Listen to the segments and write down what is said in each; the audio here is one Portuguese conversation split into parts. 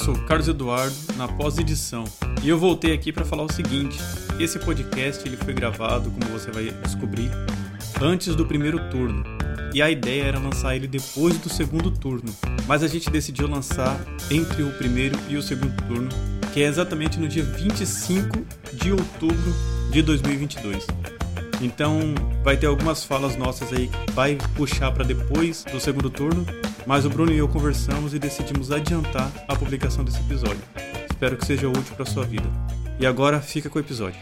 sou Carlos Eduardo, na pós-edição. E eu voltei aqui para falar o seguinte: esse podcast ele foi gravado, como você vai descobrir, antes do primeiro turno. E a ideia era lançar ele depois do segundo turno. Mas a gente decidiu lançar entre o primeiro e o segundo turno, que é exatamente no dia 25 de outubro de 2022. Então vai ter algumas falas nossas aí que vai puxar para depois do segundo turno, mas o Bruno e eu conversamos e decidimos adiantar a publicação desse episódio. Espero que seja útil para sua vida. E agora fica com o episódio.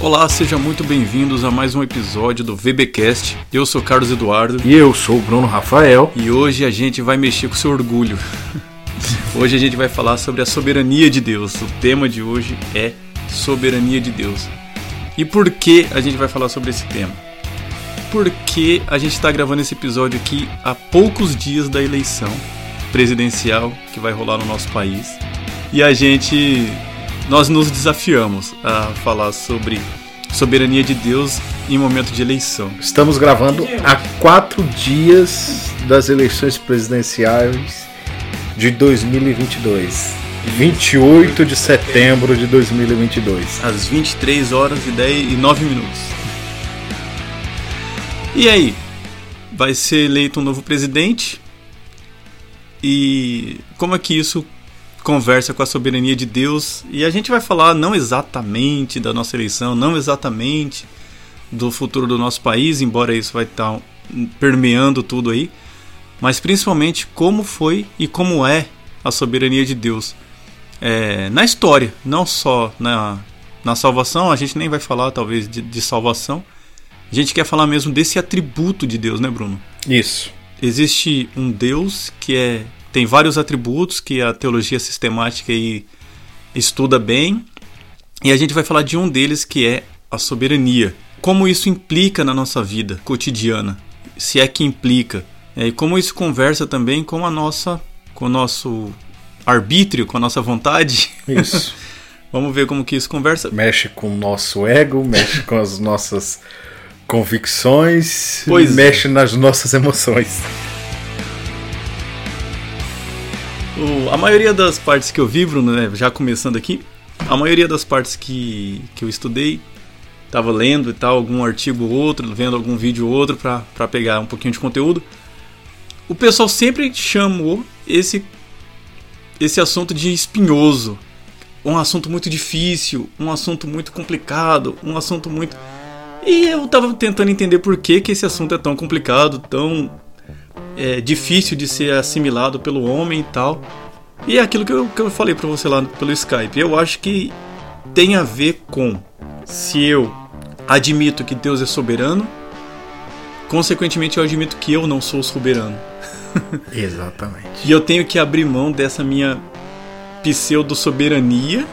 Olá, sejam muito bem-vindos a mais um episódio do VBcast. Eu sou Carlos Eduardo E eu sou o Bruno Rafael. e hoje a gente vai mexer com seu orgulho. Hoje a gente vai falar sobre a soberania de Deus. O tema de hoje é soberania de Deus. E por que a gente vai falar sobre esse tema? Porque a gente está gravando esse episódio aqui há poucos dias da eleição presidencial que vai rolar no nosso país. E a gente nós nos desafiamos a falar sobre soberania de Deus em momento de eleição. Estamos gravando há quatro dias das eleições presidenciais de 2022. 28 de setembro de 2022. às 23 horas e 10 e 9 minutos. E aí? Vai ser eleito um novo presidente? E como é que isso conversa com a soberania de Deus? E a gente vai falar não exatamente da nossa eleição, não exatamente do futuro do nosso país, embora isso vai estar permeando tudo aí, mas principalmente como foi e como é a soberania de Deus é, na história, não só na, na salvação, a gente nem vai falar talvez de, de salvação, a gente quer falar mesmo desse atributo de Deus, né, Bruno? Isso. Existe um Deus que é tem vários atributos que a teologia sistemática aí estuda bem, e a gente vai falar de um deles que é a soberania. Como isso implica na nossa vida cotidiana, se é que implica, e como isso conversa também com a nossa, com o nosso arbítrio, com a nossa vontade. Isso. Vamos ver como que isso conversa. mexe com o nosso ego, mexe com as nossas convicções, Pois é. mexe nas nossas emoções. O- a maioria das partes que eu vi, Bruno, né, já começando aqui, a maioria das partes que, que eu estudei, tava lendo e tal, algum artigo ou outro, vendo algum vídeo ou outro pra pegar um pouquinho de conteúdo. O pessoal sempre chamou esse esse assunto de espinhoso, um assunto muito difícil, um assunto muito complicado, um assunto muito e eu tava tentando entender por que, que esse assunto é tão complicado, tão é, difícil de ser assimilado pelo homem e tal. E é aquilo que eu, que eu falei pra você lá pelo Skype. Eu acho que tem a ver com se eu admito que Deus é soberano, consequentemente eu admito que eu não sou soberano. Exatamente. E eu tenho que abrir mão dessa minha pseudo-soberania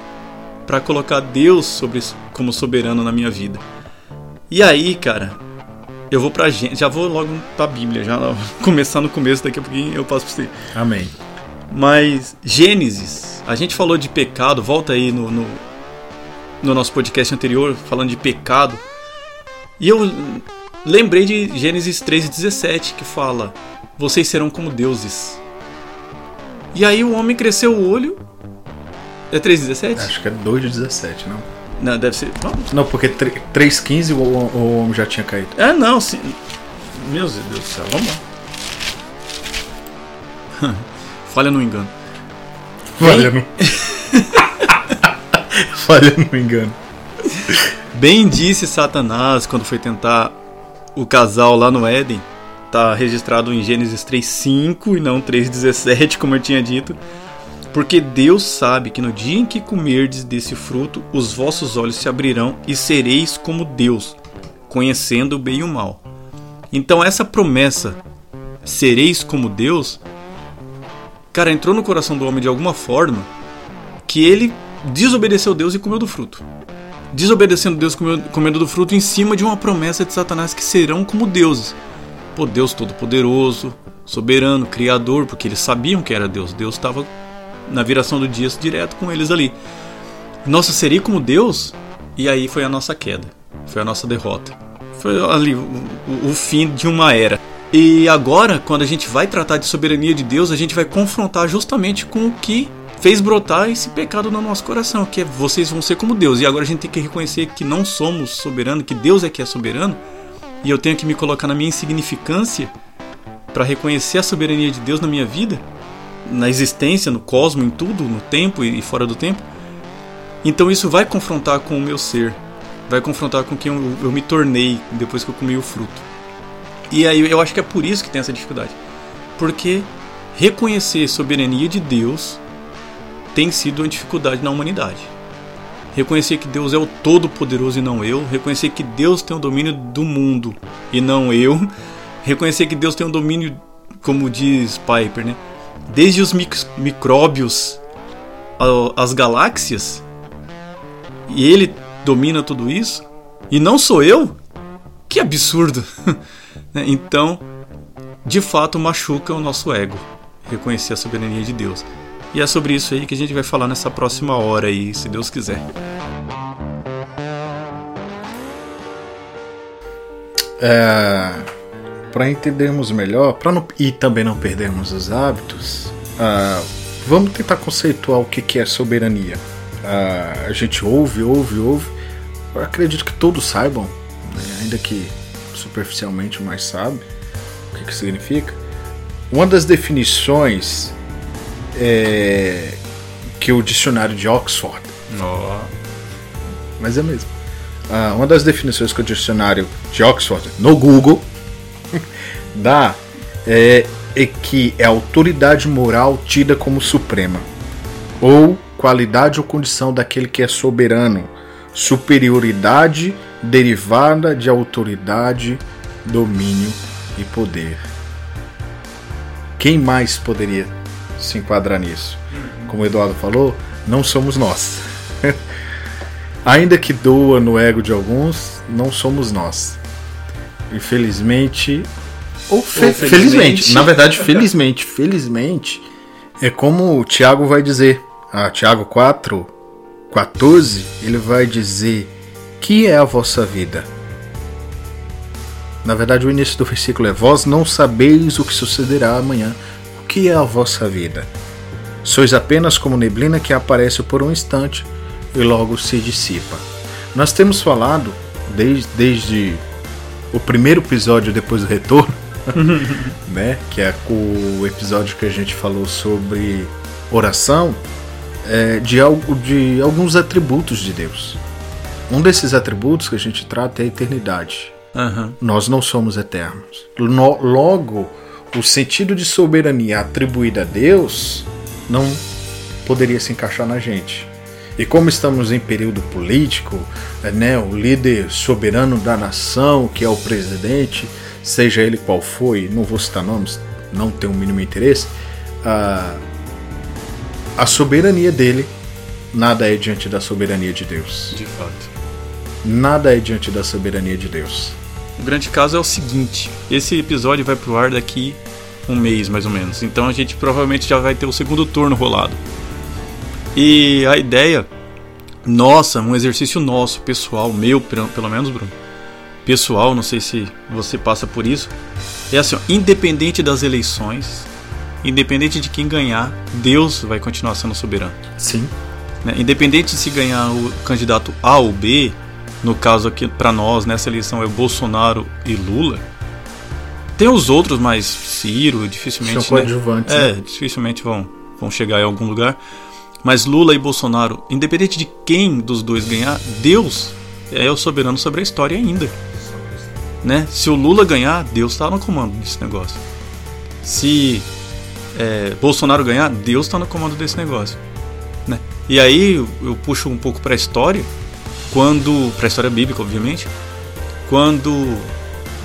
para colocar Deus sobre, como soberano na minha vida. E aí, cara, eu vou pra Gê- já vou logo pra Bíblia, já começar no começo, daqui a pouquinho eu passo pra você. Amém. Mas Gênesis, a gente falou de pecado, volta aí no, no, no nosso podcast anterior, falando de pecado. E eu lembrei de Gênesis 3,17, que fala: Vocês serão como deuses. E aí o homem cresceu o olho. É 3,17? Acho que é 2 de 17, não? Não, deve ser. Não. Não, porque 3,15 o, o homem já tinha caído. É, não, sim. Meu Deus do céu, vamos lá. Falha no engano. Falha no. Falha no engano. Bem disse Satanás quando foi tentar o casal lá no Éden. Tá registrado em Gênesis 3:5 e não 3:17, como eu tinha dito. Porque Deus sabe que no dia em que comerdes desse fruto, os vossos olhos se abrirão e sereis como Deus, conhecendo o bem e o mal. Então essa promessa, sereis como Deus, cara, entrou no coração do homem de alguma forma que ele desobedeceu Deus e comeu do fruto desobedecendo Deus, comendo do fruto em cima de uma promessa de Satanás que serão como deuses. Pô, Deus Todo-Poderoso, soberano, criador, porque eles sabiam que era Deus. Deus estava na viração do dia direto com eles ali. Nossa, seria como Deus? E aí foi a nossa queda, foi a nossa derrota. Foi ali o- o fim de uma era. E agora, quando a gente vai tratar de soberania de Deus, a gente vai confrontar justamente com o que fez brotar esse pecado no nosso coração, que é vocês vão ser como Deus. E agora a gente tem que reconhecer que não somos soberanos, que Deus é que é soberano, e eu tenho que me colocar na minha insignificância para reconhecer a soberania de Deus na minha vida, na existência, no cosmo, em tudo, no tempo e fora do tempo. Então isso vai confrontar com o meu ser, vai confrontar com quem eu, eu me tornei depois que eu comi o fruto. E aí eu acho que é por isso que tem essa dificuldade. Porque reconhecer a soberania de Deus tem sido uma dificuldade na humanidade. Reconhecer que Deus é o Todo-Poderoso e não eu. Reconhecer que Deus tem o domínio do mundo e não eu. Reconhecer que Deus tem o domínio, como diz Piper, né? Desde os micróbios as galáxias. E ele domina tudo isso. E não sou eu? Que absurdo! Né? então, de fato, machuca o nosso ego reconhecer a soberania de Deus. E é sobre isso aí que a gente vai falar nessa próxima hora aí, se Deus quiser. É, para entendermos melhor, para e também não perdermos os hábitos, uh, vamos tentar conceituar o que, que é soberania. Uh, a gente ouve, ouve, ouve. Eu acredito que todos saibam, né, ainda que superficialmente, mas sabe o que, que significa. Uma das definições é, que o dicionário de Oxford. Oh. Mas é mesmo. Ah, uma das definições que o dicionário de Oxford, no Google, dá é, é que é autoridade moral tida como suprema, ou qualidade ou condição daquele que é soberano, superioridade derivada de autoridade, domínio e poder. Quem mais poderia se enquadrar nisso. Como o Eduardo falou, não somos nós. Ainda que doa no ego de alguns, não somos nós. Infelizmente. Ou, fe ou felizmente. felizmente. Na verdade, felizmente. Felizmente. É como o Tiago vai dizer. Ah, Tiago 4, 14, ele vai dizer: Que é a vossa vida? Na verdade, o início do versículo é: Vós não sabeis o que sucederá amanhã, que é a vossa vida? Sois apenas como neblina que aparece por um instante e logo se dissipa. Nós temos falado desde, desde o primeiro episódio depois do retorno, né, que é o episódio que a gente falou sobre oração, é, de, algo, de alguns atributos de Deus. Um desses atributos que a gente trata é a eternidade. Uhum. Nós não somos eternos. No, logo, o sentido de soberania atribuída a Deus não poderia se encaixar na gente. E como estamos em período político, né, o líder soberano da nação, que é o presidente, seja ele qual for, não vou citar nomes, não tenho o mínimo interesse, a, a soberania dele nada é diante da soberania de Deus. De fato. Nada é diante da soberania de Deus. O grande caso é o seguinte: esse episódio vai pro ar daqui um mês mais ou menos. Então a gente provavelmente já vai ter o segundo turno rolado. E a ideia nossa, um exercício nosso, pessoal, meu pelo menos, Bruno. Pessoal, não sei se você passa por isso. É assim, ó, independente das eleições, independente de quem ganhar, Deus vai continuar sendo soberano. Sim. Né? Independente de se ganhar o candidato A ou B, no caso aqui para nós nessa eleição é o Bolsonaro e Lula tem os outros, mas Ciro, dificilmente. São. Né? É, dificilmente vão, vão chegar em algum lugar. Mas Lula e Bolsonaro, independente de quem dos dois ganhar, Deus é o soberano sobre a história ainda. Né? Se o Lula ganhar, Deus está no comando desse negócio. Se é, Bolsonaro ganhar, Deus está no comando desse negócio. Né? E aí eu, eu puxo um pouco para a história, quando para a história bíblica, obviamente, quando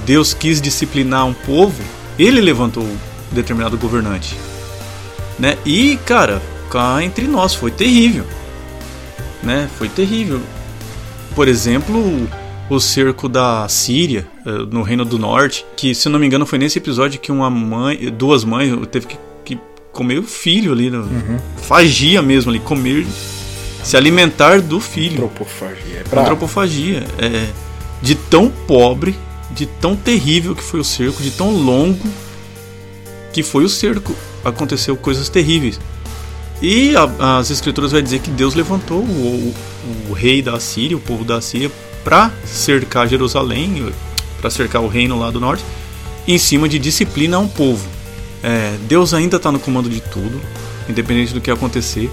Deus quis disciplinar um povo, ele levantou um determinado governante. Né? E, cara, cá entre nós foi terrível. Né? Foi terrível. Por exemplo, o cerco da Síria, eh, no Reino do Norte, que se não me engano foi nesse episódio que uma mãe, duas mães teve que, que comer o filho ali, uhum. fagia mesmo ali, comer, se alimentar do filho. Antropofagia. É Antropofagia. É, de tão pobre de tão terrível que foi o cerco, de tão longo que foi o cerco. Aconteceu coisas terríveis. E a, as escrituras vai dizer que Deus levantou o, o, o rei da Síria, o povo da Síria, para cercar Jerusalém, para cercar o reino lá do norte, em cima de disciplina a um povo. É, Deus ainda está no comando de tudo, independente do que acontecer.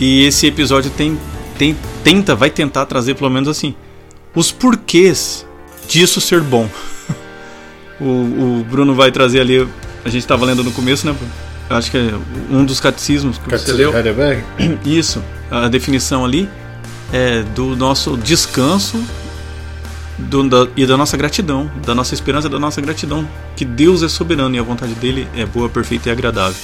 E esse episódio tem, tem, tenta, vai tentar trazer pelo menos assim os porquês disso ser bom. o, o Bruno vai trazer ali, a gente estava lendo no começo, né? Acho que é um dos catecismos que você leu. Heidelberg? Isso, a definição ali é do nosso descanso do, da, e da nossa gratidão, da nossa esperança, da nossa gratidão, que Deus é soberano e a vontade dele é boa, perfeita e agradável.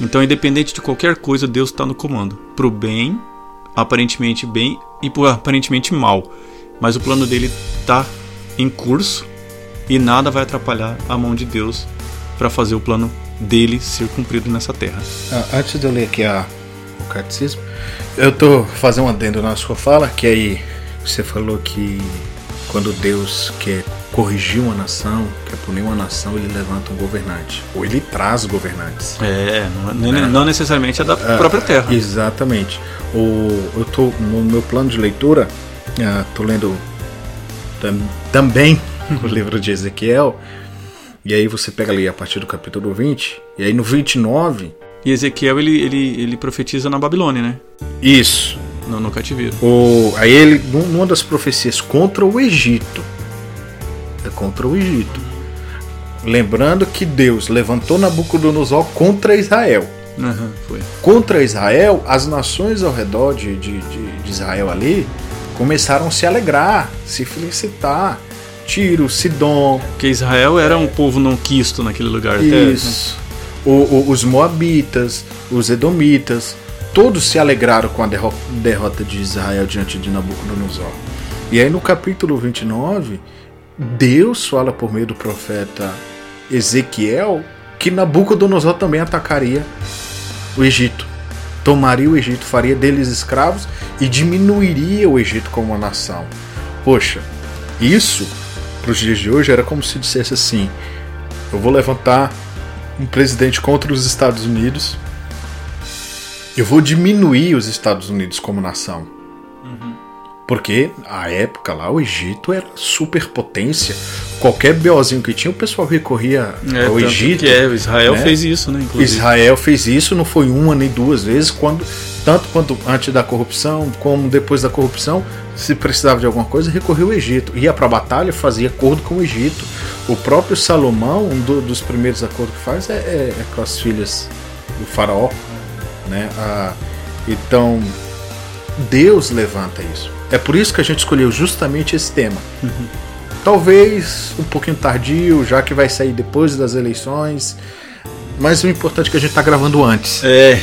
Então, independente de qualquer coisa, Deus está no comando, pro bem, aparentemente bem e pro aparentemente mal. Mas o plano dele está em curso e nada vai atrapalhar a mão de Deus para fazer o plano dele ser cumprido nessa terra. Ah, antes de eu ler aqui a, o catecismo, eu tô fazendo um adendo na sua fala, que aí você falou que quando Deus quer corrigir uma nação, quer punir uma nação, ele levanta um governante. Ou ele traz governantes. É, não, né? não necessariamente é da ah, própria terra. Exatamente. O, eu tô no meu plano de leitura, tô lendo tam, também o livro de Ezequiel. E aí você pega ali a partir do capítulo 20, e aí no 29. E Ezequiel ele, ele, ele profetiza na Babilônia, né? Isso. No, no cativeiro. O, aí ele, numa das profecias contra o Egito. Contra o Egito. Lembrando que Deus levantou Nabucodonosor contra Israel. Uhum, foi. Contra Israel, as nações ao redor de, de, de, de Israel ali começaram a se alegrar, se felicitar Tiro, Sidom. Que Israel era um povo não quisto naquele lugar Isso. Até, né? o, o, os Moabitas, os Edomitas, todos se alegraram com a derrota de Israel diante de Nabucodonosor. E aí no capítulo 29, Deus fala por meio do profeta Ezequiel que Nabucodonosor também atacaria o Egito. Tomaria o Egito, faria deles escravos e diminuiria o Egito como uma nação. Poxa, isso para os dias de hoje era como se dissesse assim: eu vou levantar um presidente contra os Estados Unidos, eu vou diminuir os Estados Unidos como nação. Uhum. Porque a época lá o Egito era superpotência. Qualquer BOzinho que tinha, o pessoal recorria é, ao Egito. É, Israel né? fez isso, né? Inclusive. Israel fez isso, não foi uma nem duas vezes, quando tanto quanto antes da corrupção, como depois da corrupção, se precisava de alguma coisa, recorreu ao Egito. Ia para a batalha, fazia acordo com o Egito. O próprio Salomão, um do, dos primeiros acordos que faz é, é, é, com as filhas do faraó. Né? Ah, então, Deus levanta isso. É por isso que a gente escolheu justamente esse tema. Uhum. Talvez um pouquinho tardio, já que vai sair depois das eleições. Mas o importante é que a gente está gravando antes. É.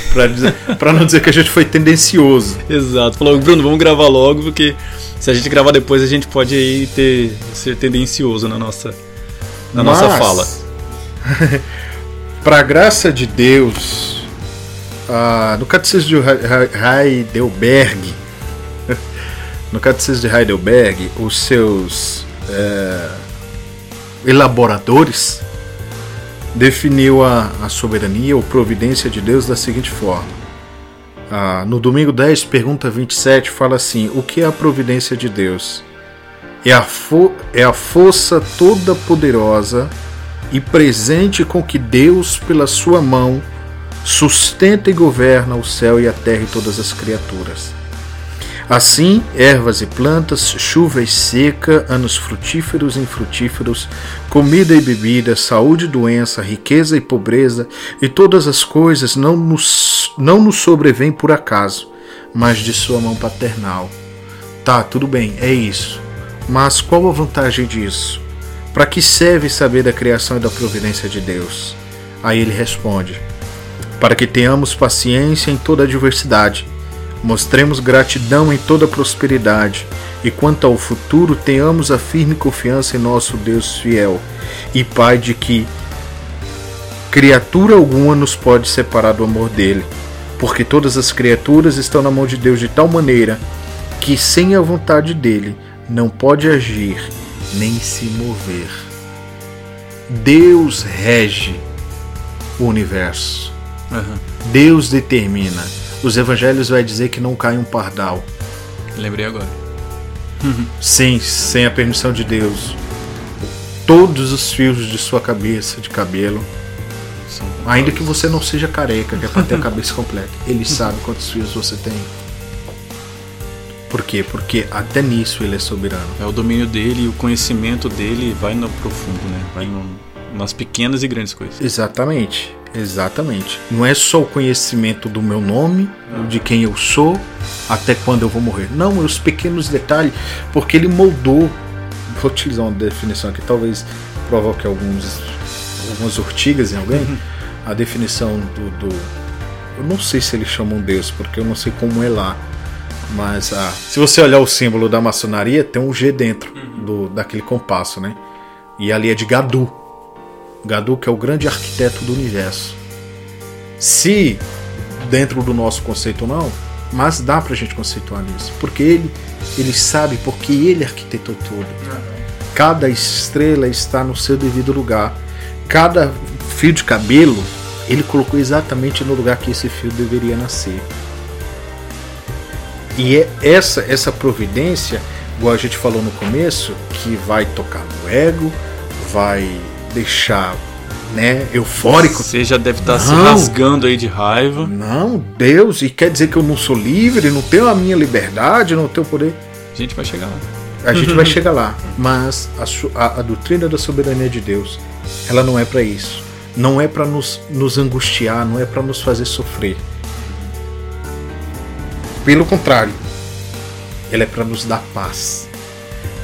Para não dizer que a gente foi tendencioso. Exato. Falou, Bruno, vamos gravar logo, porque se a gente gravar depois, a gente pode aí ter, ser tendencioso na nossa, na Mas, nossa fala. Para graça de Deus, ah, no Catecismo de Heidelberg, no Catecismo de Heidelberg, os seus é, elaboradores definiu a, a soberania ou providência de Deus da seguinte forma. Ah, no domingo 10, pergunta 27, fala assim: O que é a providência de Deus? É a, é a força toda poderosa e presente com que Deus, pela sua mão, sustenta e governa o céu e a terra e todas as criaturas. Assim, ervas e plantas, chuva e seca, anos frutíferos e infrutíferos, comida e bebida, saúde e doença, riqueza e pobreza, e todas as coisas não nos, não nos sobrevêm por acaso, mas de sua mão paternal. Tá, tudo bem, é isso. Mas qual a vantagem disso? Para que serve saber da criação e da providência de Deus? Aí ele responde: Para que tenhamos paciência em toda adversidade Mostremos gratidão em toda prosperidade, e quanto ao futuro, tenhamos a firme confiança em nosso Deus fiel e Pai de que criatura alguma nos pode separar do amor dele, porque todas as criaturas estão na mão de Deus de tal maneira que sem a vontade dele não pode agir nem se mover. Deus rege o universo. Deus determina. Os evangelhos vai dizer que não cai um pardal Lembrei agora. sem, sem a permissão de Deus. Todos os fios de sua cabeça, de cabelo, ainda que você não seja careca, que é pra ter a cabeça completa, ele sabe quantos fios você tem. Por quê? Porque até nisso ele é soberano. É o domínio dele e o conhecimento dele vai no profundo, né? Vai no- nas pequenas e grandes coisas. Exatamente, exatamente. Não é só o conhecimento do meu nome, de quem eu sou, até quando eu vou morrer. Não, é os pequenos detalhes, porque ele moldou. Vou utilizar uma definição aqui, talvez provoque alguns, algumas urtigas em alguém. A definição do, do- Eu não sei se eles chamam Deus, porque eu não sei como é lá. Mas ah, se você olhar o símbolo da maçonaria, tem um G dentro do, daquele compasso, né? E ali é de Gadu. Gadu que é o grande arquiteto do universo. Se dentro do nosso conceito não, mas dá pra gente conceituar nisso, porque ele ele sabe porque ele arquitetou tudo. Cada estrela está no seu devido lugar. Cada fio de cabelo ele colocou exatamente no lugar que esse fio deveria nascer. E é essa essa providência, igual a gente falou no começo, que vai tocar no ego, vai deixar, né, eufórico. Você já deve estar se Não. rasgando aí de raiva. Não, Deus, e quer dizer que eu não sou livre, não tenho a minha liberdade, não tenho poder. A gente vai chegar lá. A gente vai chegar lá, mas a, a- a doutrina da soberania de Deus, ela não é para isso. Não é para nos, nos angustiar, não é para nos fazer sofrer. Pelo contrário, ela é para nos dar paz.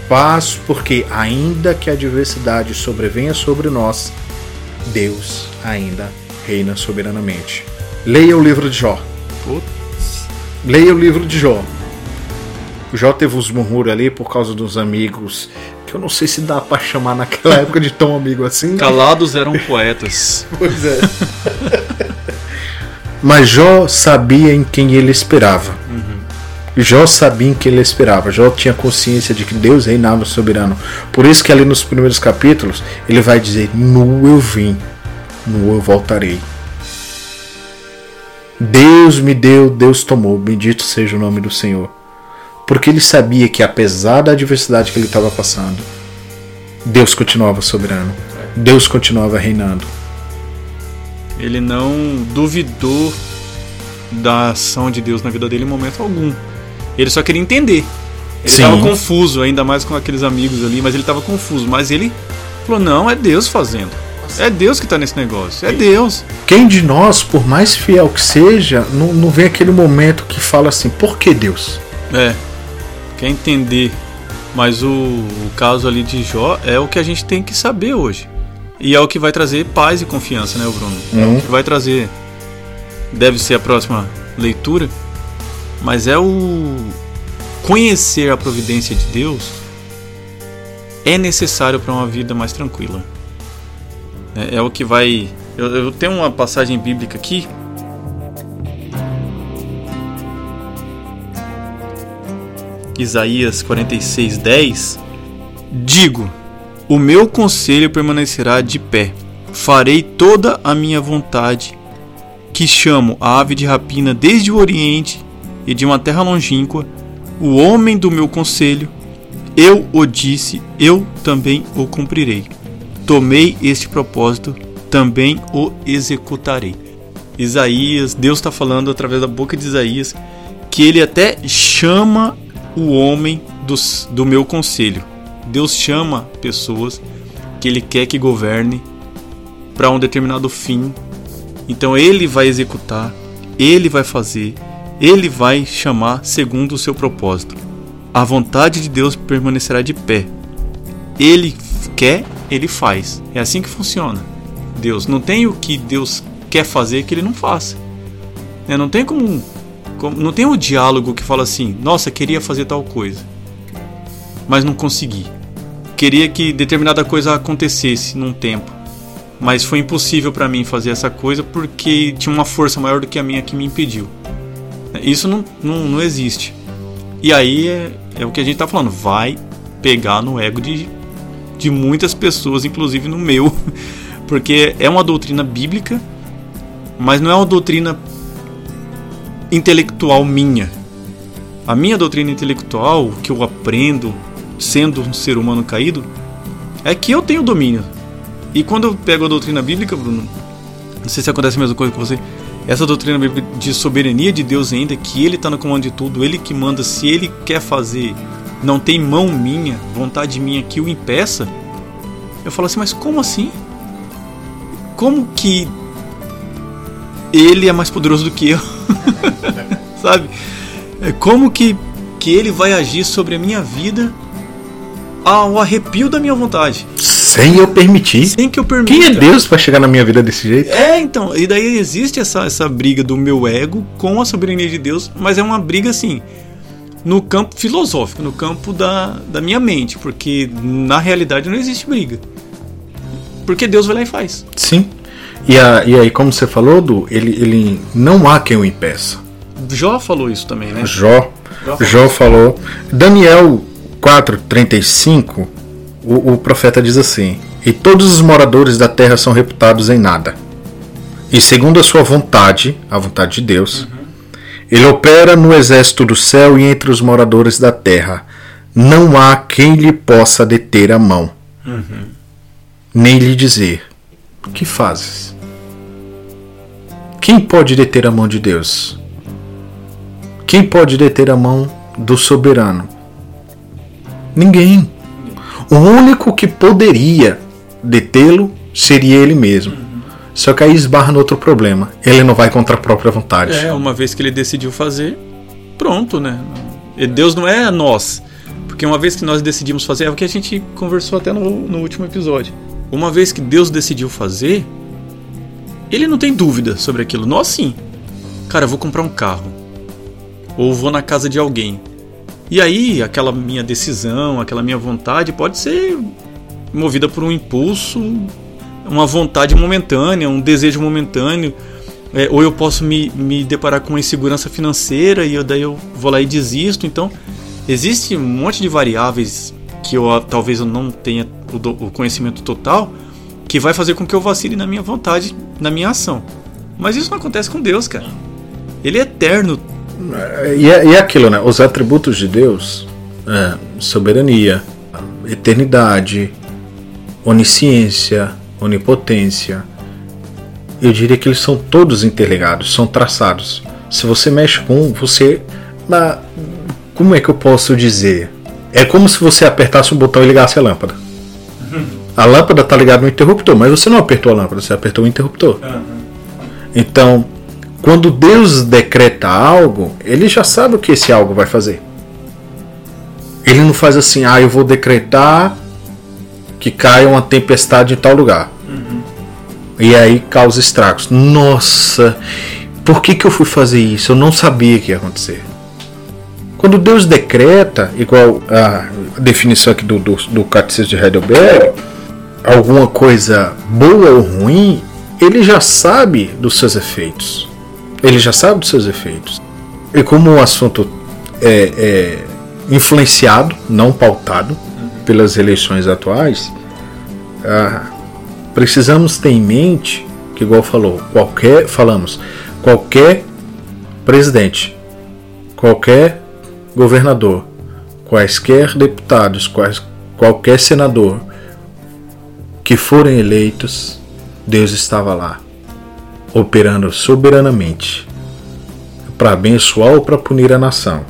Paz porque, ainda que a adversidade sobrevenha sobre nós, Deus ainda reina soberanamente. Leia o livro de Jó. Putz. Leia o livro de Jó. O Jó teve uns murmúrios ali por causa dos amigos, que eu não sei se dá pra chamar naquela época de tão amigo assim. Calados eram poetas. Pois é. Mas Jó sabia em quem ele esperava. Jó sabia em quem ele esperava. Jó tinha consciência de que Deus reinava soberano. Por isso que ali nos primeiros capítulos ele vai dizer: Nu eu vim, nu eu voltarei. Deus me deu, Deus tomou. Bendito seja o nome do Senhor. Porque ele sabia que apesar da adversidade que ele estava passando, Deus continuava soberano. Deus continuava reinando. Ele não duvidou da ação de Deus na vida dele em momento algum. Ele só queria entender. Ele Sim. estava confuso, ainda mais com aqueles amigos ali, mas ele estava confuso. Mas ele falou: não, é Deus fazendo. É Deus que está nesse negócio. É Deus. Quem de nós, por mais fiel que seja, não, não vem aquele momento que fala assim: por que Deus? É. Quer entender. Mas o, o caso ali de Jó é o que a gente tem que saber hoje. E é o que vai trazer paz e confiança, né, Bruno? É Uhum. o que vai trazer. Deve ser a próxima leitura. Mas é o. Conhecer a providência de Deus é necessário para uma vida mais tranquila. É, é o que vai. Eu, eu tenho uma passagem bíblica aqui Isaías 46:10 Digo: O meu conselho permanecerá de pé. Farei toda a minha vontade, que chamo a ave de rapina desde o oriente e de uma terra longínqua, o homem do meu conselho, eu o disse, eu também o cumprirei. Tomei este propósito, também o executarei. Isaías, Deus está falando através da boca de Isaías que ele até chama o homem dos, do meu conselho. Deus chama pessoas que ele quer que governe para um determinado fim. Então ele vai executar, ele vai fazer, ele vai chamar segundo o seu propósito. A vontade de Deus permanecerá de pé. Ele quer, ele faz. É assim que funciona. Deus não tem o que Deus quer fazer que ele não faça. Né? Não tem como, não tem o diálogo que fala assim: "Nossa, queria fazer tal coisa, mas não consegui. Queria que determinada coisa acontecesse num tempo, mas foi impossível para mim fazer essa coisa porque tinha uma força maior do que a minha que me impediu. Isso não, não, não existe. E aí é, é o que a gente tá falando, vai pegar no ego de, de muitas pessoas, inclusive no meu, porque é uma doutrina bíblica, mas não é uma doutrina intelectual minha. A minha doutrina intelectual, que eu aprendo sendo um ser humano caído, é que eu tenho domínio. E quando eu pego a doutrina bíblica, Bruno, não sei se acontece a mesma coisa com você, essa doutrina de soberania de Deus ainda, que Ele está no comando de tudo, Ele que manda, se Ele quer fazer, não tem mão minha, vontade minha que o impeça, eu falo assim, mas como assim? Como que Ele é mais poderoso do que eu? Sabe? É como que, que Ele vai agir sobre a minha vida ao arrepio da minha vontade? Sem eu permitir. Sem que eu permita. Quem é Deus para chegar na minha vida desse jeito? É, então, e daí existe essa, essa briga do meu ego com a soberania de Deus, mas é uma briga assim, no campo filosófico, no campo da, da minha mente, porque na realidade não existe briga. Porque Deus vai lá e faz. Sim. E, a, e aí, como você falou, do ele, ele não há quem o impeça. Jó falou isso também, né? Jó, Jó falou. Daniel 4:35 o, o profeta diz assim: E todos os moradores da terra são reputados em nada. E segundo a sua vontade, a vontade de Deus, uhum. ele opera no exército do céu e entre os moradores da terra. Não há quem lhe possa deter a mão, uhum. nem lhe dizer: O que fazes? Quem pode deter a mão de Deus? Quem pode deter a mão do soberano? Ninguém. O único que poderia detê-lo seria ele mesmo. Só que aí esbarra no outro problema. Ele não vai contra a própria vontade. É, uma vez que ele decidiu fazer, pronto, né? Deus não é nós. Porque uma vez que nós decidimos fazer, é o que a gente conversou até no, no último episódio. Uma vez que Deus decidiu fazer, ele não tem dúvida sobre aquilo. Nós sim. Cara, eu vou comprar um carro. Ou vou na casa de alguém. E aí, aquela minha decisão, aquela minha vontade pode ser movida por um impulso, uma vontade momentânea, um desejo momentâneo. É, ou eu posso me, me deparar com uma insegurança financeira e eu, daí eu vou lá e desisto. Então, existe um monte de variáveis que eu talvez eu não tenha o, do, o conhecimento total que vai fazer com que eu vacile na minha vontade, na minha ação. Mas isso não acontece com Deus, cara. Ele é eterno, e é, e é aquilo, né? Os atributos de Deus, é, soberania, eternidade, onisciência, onipotência, eu diria que eles são todos interligados, são traçados. Se você mexe com um, você. Na, como é que eu posso dizer? É como se você apertasse um botão e ligasse a lâmpada. A lâmpada está ligada no interruptor, mas você não apertou a lâmpada, você apertou o interruptor. Então, quando Deus decreta algo, ele já sabe o que esse algo vai fazer. Ele não faz assim, ah, eu vou decretar que caia uma tempestade em tal lugar. Uhum. E aí causa estragos. Nossa, por que, que eu fui fazer isso? Eu não sabia que ia acontecer. Quando Deus decreta, igual a definição aqui do, do, do Catecismo de Heidelberg, alguma coisa boa ou ruim, ele já sabe dos seus efeitos. Ele já sabe dos seus efeitos. E como o assunto é, é influenciado, não pautado, pelas eleições atuais, ah, precisamos ter em mente que, igual falou, qualquer, falamos, qualquer presidente, qualquer governador, quaisquer deputados, quais, qualquer senador que forem eleitos, Deus estava lá operando soberanamente para abençoar ou para punir a nação.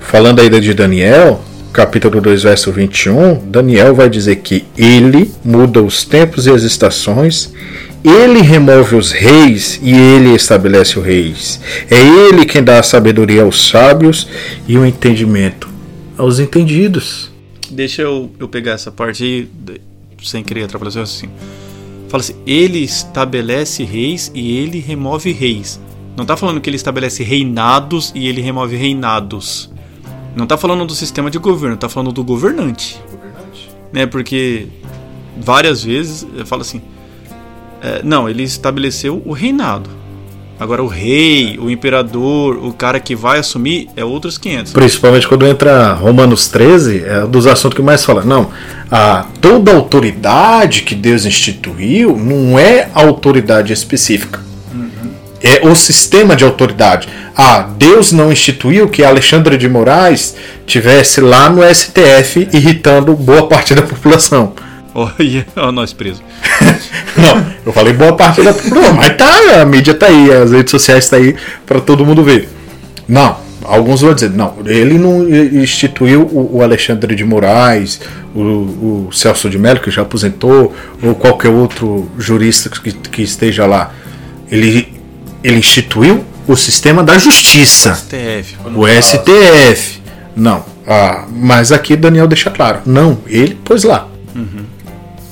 Falando ainda de Daniel, capítulo 2, verso 21, Daniel vai dizer que ele muda os tempos e as estações, ele remove os reis e ele estabelece os reis. É ele quem dá a sabedoria aos sábios e o entendimento aos entendidos. Deixa eu, eu pegar essa parte aí, sem querer atrapalhar assim. Fala assim, ele estabelece reis e ele remove reis. Não está falando que ele estabelece reinados e ele remove reinados. Não está falando do sistema de governo, está falando do governante. governante. Né, porque várias vezes fala assim, é, não, ele estabeleceu o reinado. Agora o rei, o imperador, o cara que vai assumir é outros 500. Principalmente quando entra Romanos 13, é um dos assuntos que mais fala. Não, a, toda autoridade que Deus instituiu não é autoridade específica. É o sistema de autoridade. Ah, Deus não instituiu que Alexandre de Moraes tivesse lá no STF irritando boa parte da população. Olha, ó, nós presos. Não, eu falei boa parte da população, mas tá, a mídia tá aí, as redes sociais tá aí para todo mundo ver. Não, alguns vão dizer, não, ele não instituiu o, o Alexandre de Moraes, o, o, Celso de Mello, que já aposentou, ou qualquer outro jurista que, que esteja lá. Ele, ele instituiu o sistema da justiça. STF. O STF. Não. Ah, mas aqui Daniel deixa claro. Não, ele pôs lá.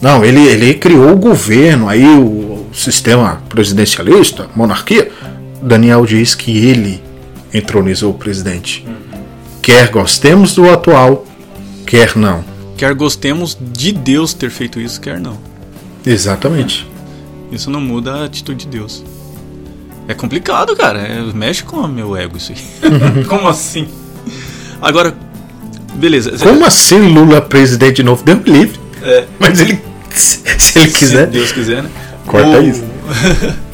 Não, ele, ele criou o governo, aí o, o sistema presidencialista, monarquia. Daniel diz que ele entronizou o presidente. Quer gostemos do atual, quer não. Quer gostemos de Deus ter feito isso, quer não. Exatamente. Isso não muda a atitude de Deus. É complicado, cara. É, mexe com o meu ego isso aí. Como assim? Agora, beleza. Como assim Lula presidente de novo? Deus me livre. É. Mas ele, se ele quiser, Se Deus quiser, né? corta O- isso.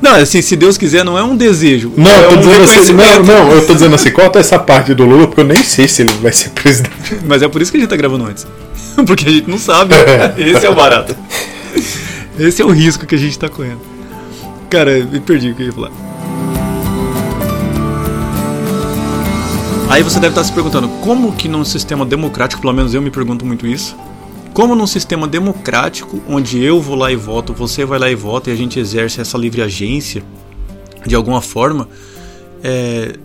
Não, assim, se Deus quiser, não é um desejo. Não, é eu tô um dizendo assim, não, não, eu tô dizendo assim, corta essa parte do Lula, porque eu nem sei se ele vai ser presidente. Mas é por isso que a gente tá gravando antes. Porque a gente não sabe. É. Esse é o barato. Esse é o risco que a gente tá correndo. Cara, me perdi o que eu ia falar. Aí você deve estar se perguntando, como que num sistema democrático, pelo menos eu me pergunto muito isso, como num sistema democrático, onde eu vou lá e voto, você vai lá e vota e a gente exerce essa livre agência, de alguma forma, é,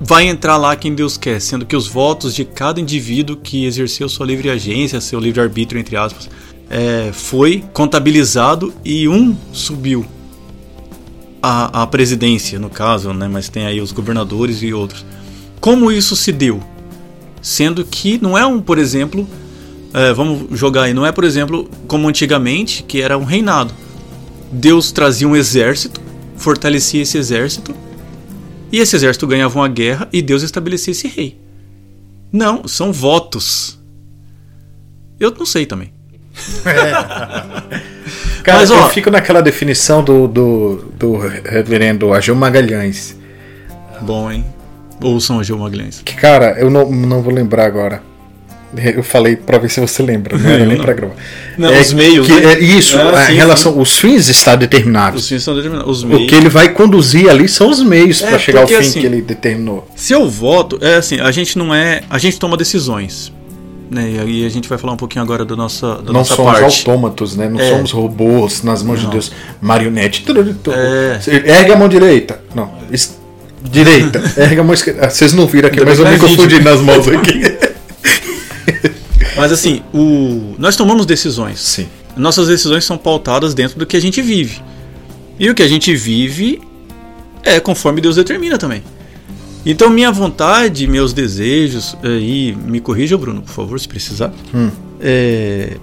vai entrar lá quem Deus quer, sendo que os votos de cada indivíduo que exerceu sua livre agência, seu livre arbítrio, entre aspas, é, foi contabilizado e um subiu a, a presidência, no caso, né? mas tem aí os governadores e outros. Como isso se deu? Sendo que não é um, por exemplo, é, vamos jogar aí, não é, por exemplo, como antigamente, que era um reinado. Deus trazia um exército, fortalecia esse exército, e esse exército ganhava uma guerra e Deus estabelecia esse rei. Não, são votos. Eu não sei também. Cara, Mas, ó- eu fico naquela definição do, do, do reverendo Agil Magalhães. Bom, hein? Ouçam o Gil Magalhães. Que, cara, eu não, não vou lembrar agora. Eu falei pra ver se você lembra, não era Eu nem não. pra gravar. Não, os meios, que- né? é isso, Ah, a sim, relação, os fins está determinados. Os fins são determinados. Os O meios. que ele vai conduzir ali são os meios É, pra chegar ao fim assim, que ele determinou. Se eu voto, é assim, a gente não é. A gente toma decisões. Né? E aí a gente vai falar um pouquinho agora da nossa, da Não nossa somos parte. autômatos, né? Não É. somos robôs nas mãos de Deus, marionete. É. Ergue a mão direita. Não. es- Direita. Ergue a mão esquerda. Ah, Vocês não viram aqui, Ainda mas eu me é confundi vídeo. nas mãos aqui. Mas assim, o... nós tomamos decisões. Sim. Nossas decisões são pautadas dentro do que a gente vive. E o que a gente vive é conforme Deus determina também. Então minha vontade, meus desejos, aí me corrija, Bruno, por favor, se precisar. Hum. É,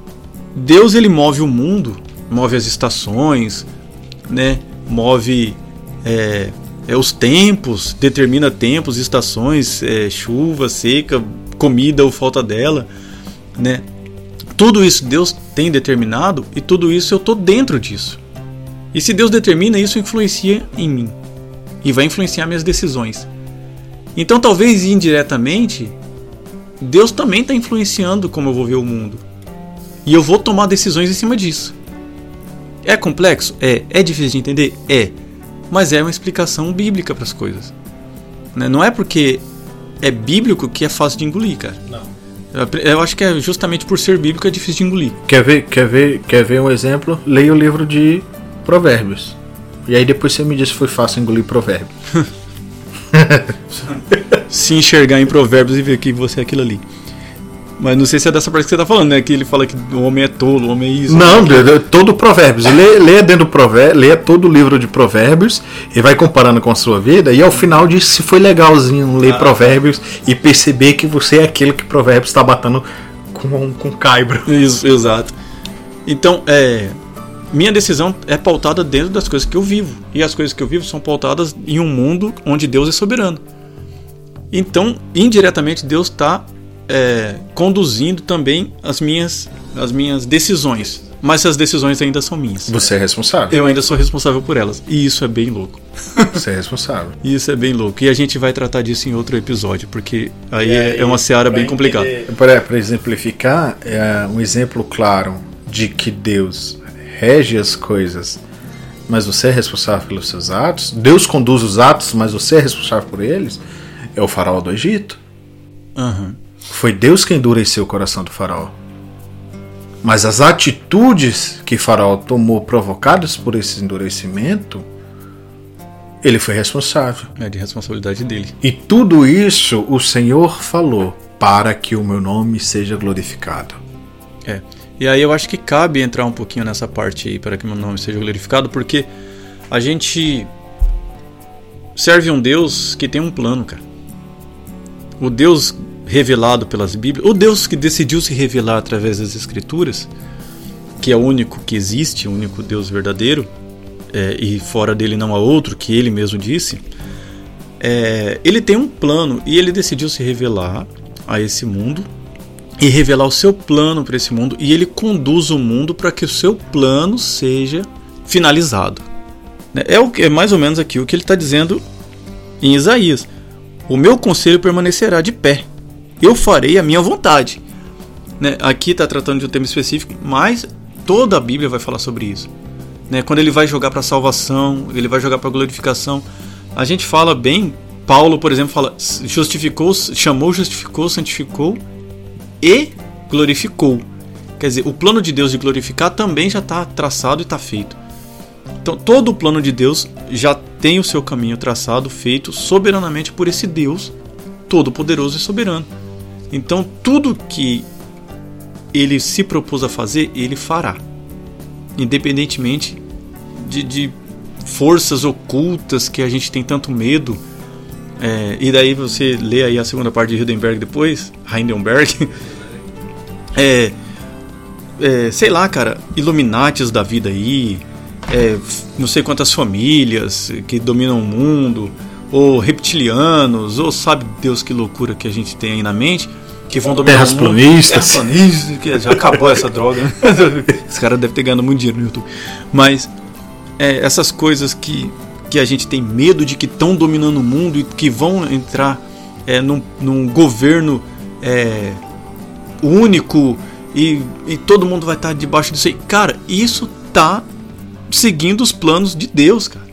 Deus ele move o mundo, move as estações, né? Move é, é, os tempos, determina tempos, estações, é, chuva, seca, comida ou falta dela, né? Tudo isso Deus tem determinado e tudo isso eu tô dentro disso. E se Deus determina, isso influencia em mim e vai influenciar minhas decisões. Então, talvez indiretamente, Deus também está influenciando como eu vou ver o mundo. E eu vou tomar decisões em cima disso. É complexo? É. É difícil de entender? É. Mas é uma explicação bíblica para as coisas. Né? Não é porque é bíblico que é fácil de engolir, cara. Não. Eu acho que é justamente por ser bíblico é difícil de engolir. Quer ver, quer ver, quer ver um exemplo? Leia o livro de Provérbios. E aí depois você me diz se foi fácil engolir provérbio. se enxergar em provérbios e ver que você é aquilo ali. Mas não sei se é dessa parte que você tá falando, né? Que ele fala que o homem é tolo, o homem é isso. Não, de- todo provérbios. Lê, leia dentro do provérbio, leia todo o livro de provérbios e vai comparando com a sua vida. E ao final diz se foi legalzinho ler provérbios e perceber que você é aquele que provérbios está batendo com, com caibro. Isso, exato. Então, é. minha decisão é pautada dentro das coisas que eu vivo. E as coisas que eu vivo são pautadas em um mundo onde Deus é soberano. Então, indiretamente, Deus está é, conduzindo também as minhas, as minhas decisões. Mas as decisões ainda são minhas. Você é responsável. Eu ainda sou responsável por elas. E isso é bem louco. Você é responsável. Isso é bem louco. E a gente vai tratar disso em outro episódio, porque aí é, é uma seara bem complicada. Para exemplificar, é um exemplo claro de que Deus rege as coisas, mas você é responsável pelos seus atos. Deus conduz os atos, mas você é responsável por eles. É o faraó do Egito. Uhum. Foi Deus quem endureceu o coração do faraó. Mas as atitudes que Faraó tomou provocadas por esse endurecimento, ele foi responsável. É de responsabilidade dele. E tudo isso o Senhor falou para que o meu nome seja glorificado. É. E aí eu acho que cabe entrar um pouquinho nessa parte aí para que o meu nome seja glorificado, porque a gente serve um Deus que tem um plano, cara. O Deus revelado pelas Bíblias, o Deus que decidiu se revelar através das Escrituras, que é o único que existe, o único Deus verdadeiro, é, e fora dele não há outro, que ele mesmo disse, é, ele tem um plano e ele decidiu se revelar a esse mundo e revelar o seu plano para esse mundo, e ele conduz o mundo para que o seu plano seja finalizado. É, o, é mais ou menos aqui o que ele está dizendo em Isaías. O meu conselho permanecerá de pé, eu farei a minha vontade. Né? Aqui está tratando de um tema específico, mas toda a Bíblia vai falar sobre isso. Né? Quando ele vai jogar para salvação, ele vai jogar para glorificação. A gente fala bem, Paulo, por exemplo, fala justificou, chamou, justificou, santificou e glorificou. Quer dizer, o plano de Deus de glorificar também já está traçado e está feito. Então, todo o plano de Deus já tem o seu caminho traçado, feito soberanamente por esse Deus todo-poderoso e soberano. Então, tudo que ele se propôs a fazer, ele fará, independentemente de, de forças ocultas que a gente tem tanto medo. É, e daí você lê aí a segunda parte de Hindenburg depois, Hindenburg. é, é, sei lá, cara, Illuminatis da vida aí, é, não sei quantas famílias que dominam o mundo, ou reptilianos, ou sabe Deus que loucura que a gente tem aí na mente, que vão dominar Terras planistas. Terras planistas, que já acabou essa droga. Né? Esse cara deve ter ganhado muito dinheiro no YouTube. Mas é, essas coisas que, que a gente tem medo de que estão dominando o mundo e que vão entrar é, num, num governo é, único e, e todo mundo vai estar debaixo disso aí. Cara, isso tá seguindo os planos de Deus, cara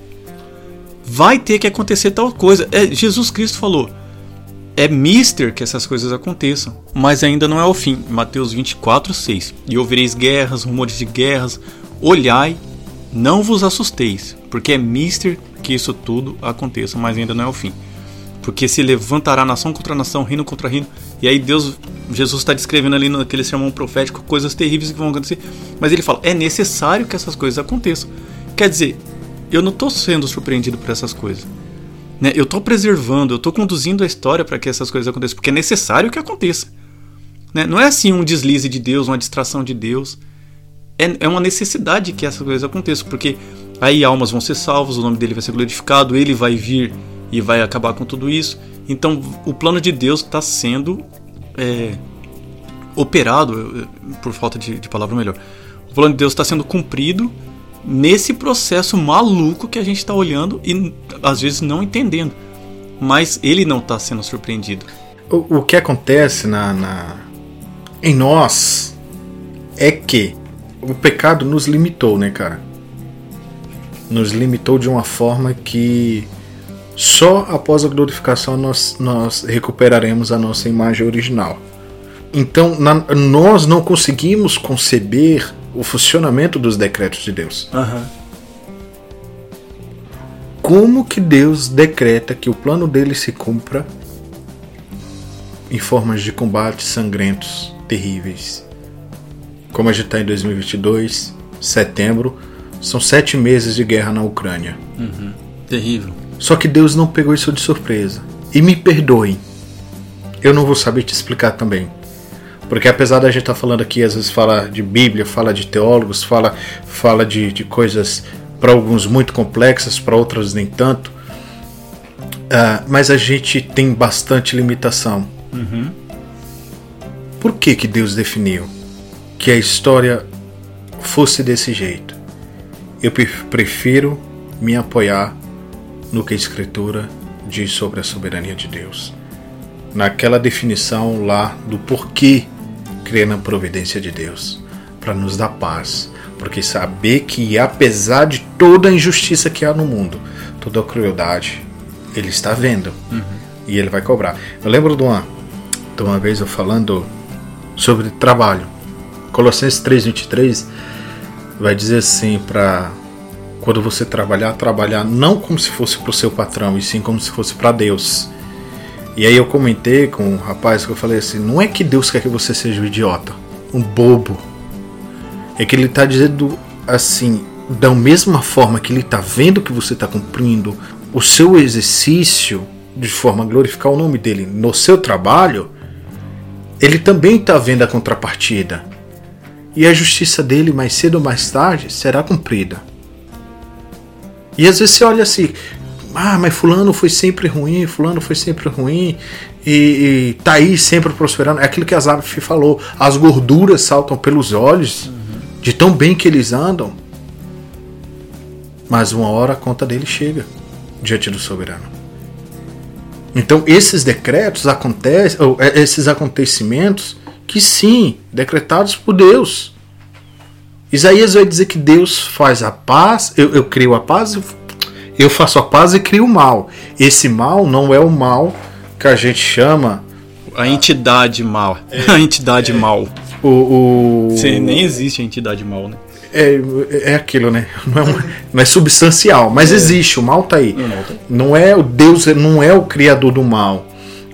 vai ter que acontecer tal coisa. É, Jesus Cristo falou: é mister que essas coisas aconteçam, mas ainda não é o fim. Mateus 24, 6. E ouvireis guerras, rumores de guerras, olhai, não vos assusteis, porque é mister que isso tudo aconteça, mas ainda não é o fim. Porque se levantará nação contra nação, reino contra reino, e aí Deus, Jesus está descrevendo ali naquele sermão profético coisas terríveis que vão acontecer, mas ele fala: é necessário que essas coisas aconteçam. Quer dizer, eu não estou sendo surpreendido por essas coisas. Né? Eu estou preservando, eu estou conduzindo a história para que essas coisas aconteçam, porque é necessário que aconteça. Né? Não é assim um deslize de Deus, uma distração de Deus. É, é uma necessidade que essas coisas aconteçam, porque aí almas vão ser salvas, o nome dele vai ser glorificado, ele vai vir e vai acabar com tudo isso. Então o plano de Deus está sendo é, operado, por falta de, de palavra melhor. O plano de Deus está sendo cumprido nesse processo maluco que a gente está olhando e às vezes não entendendo. Mas ele não está sendo surpreendido. O, o que acontece na, na, em nós é que o pecado nos limitou, né, cara? Nos limitou de uma forma que só após a glorificação nós, nós recuperaremos a nossa imagem original. Então, na, nós não conseguimos conceber o funcionamento dos decretos de Deus. Uhum. Como que Deus decreta que o plano dele se cumpra em formas de combates sangrentos, terríveis? Como a gente está em 2022, setembro, são sete meses de guerra na Ucrânia. Uhum. Terrível. Só que Deus não pegou isso de surpresa. E me perdoem, eu não vou saber te explicar também. Porque apesar da gente estar tá falando aqui, às vezes fala de Bíblia, fala de teólogos, fala, fala de, de coisas para alguns muito complexas, para outros nem tanto. Uh, mas a gente tem bastante limitação. Uhum. Por que, que Deus definiu que a história fosse desse jeito? Eu prefiro me apoiar no que a Escritura diz sobre a soberania de Deus. Naquela definição lá do porquê crer na providência de Deus, para nos dar paz. Porque saber que apesar de toda a injustiça que há no mundo, toda a crueldade, Ele está vendo uhum. e Ele vai cobrar. Eu lembro de uma, de uma vez eu falando sobre trabalho. Colossenses 3,23 vai dizer assim para quando você trabalhar, trabalhar não como se fosse para o seu patrão, e sim como se fosse para Deus. E aí eu comentei com um rapaz que eu falei assim: não é que Deus quer que você seja um idiota, um bobo. É que ele está dizendo assim, da mesma forma que ele está vendo que você está cumprindo o seu exercício de forma a glorificar o nome dele no seu trabalho, ele também está vendo a contrapartida. E a justiça dele, mais cedo ou mais tarde, será cumprida. E às vezes você olha assim, ah, mas fulano foi sempre ruim, fulano foi sempre ruim, e, e tá aí sempre prosperando. É aquilo que a Zabif falou, as gorduras saltam pelos olhos, uhum. de tão bem que eles andam. Mas uma hora a conta dele chega diante do soberano. Então esses decretos acontecem, ou, é, esses acontecimentos que sim, decretados por Deus Isaías vai dizer que Deus faz a paz, eu, eu crio a paz, eu faço a paz e crio o mal. Esse mal não é o mal que a gente chama. A entidade mal. É, a entidade é, mal. O, o... Você, nem existe a entidade mal, né? É, é aquilo, né? Não é, não é substancial, mas é. existe, o mal tá aí. Não, tá. é o Deus, não é o criador do mal.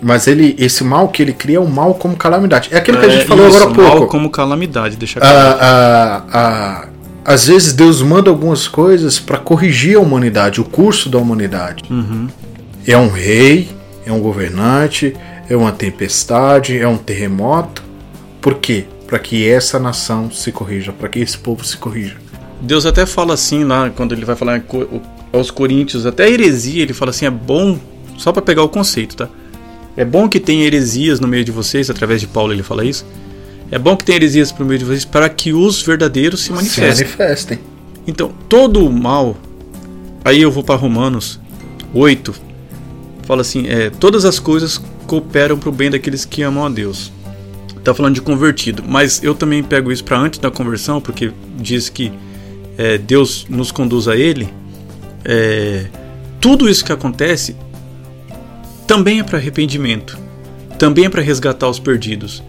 Mas ele, esse mal que ele cria é o mal como calamidade. É aquilo que a gente é, falou isso, agora há pouco. Mal como calamidade, deixa claro. Ah, ah, ah, às vezes Deus manda algumas coisas para corrigir a humanidade, o curso da humanidade. Uhum. É um rei, é um governante, é uma tempestade, é um terremoto. Por quê? Para que essa nação se corrija, para que esse povo se corrija. Deus até fala assim lá, quando ele vai falar aos Coríntios, até a heresia, ele fala assim: é bom, só para pegar o conceito, tá? É bom que tenha heresias no meio de vocês, através de Paulo ele fala isso. É bom que tenha heresias no meio de vocês para que os verdadeiros se manifestem. Se manifestem. Então, todo o mal, aí eu vou para Romanos 8, fala assim: é, todas as coisas cooperam para o bem daqueles que amam a Deus. Está falando de convertido, mas eu também pego isso para antes da conversão, porque diz que é, Deus nos conduz a Ele. É, tudo isso que acontece também é para arrependimento, também é para resgatar os perdidos,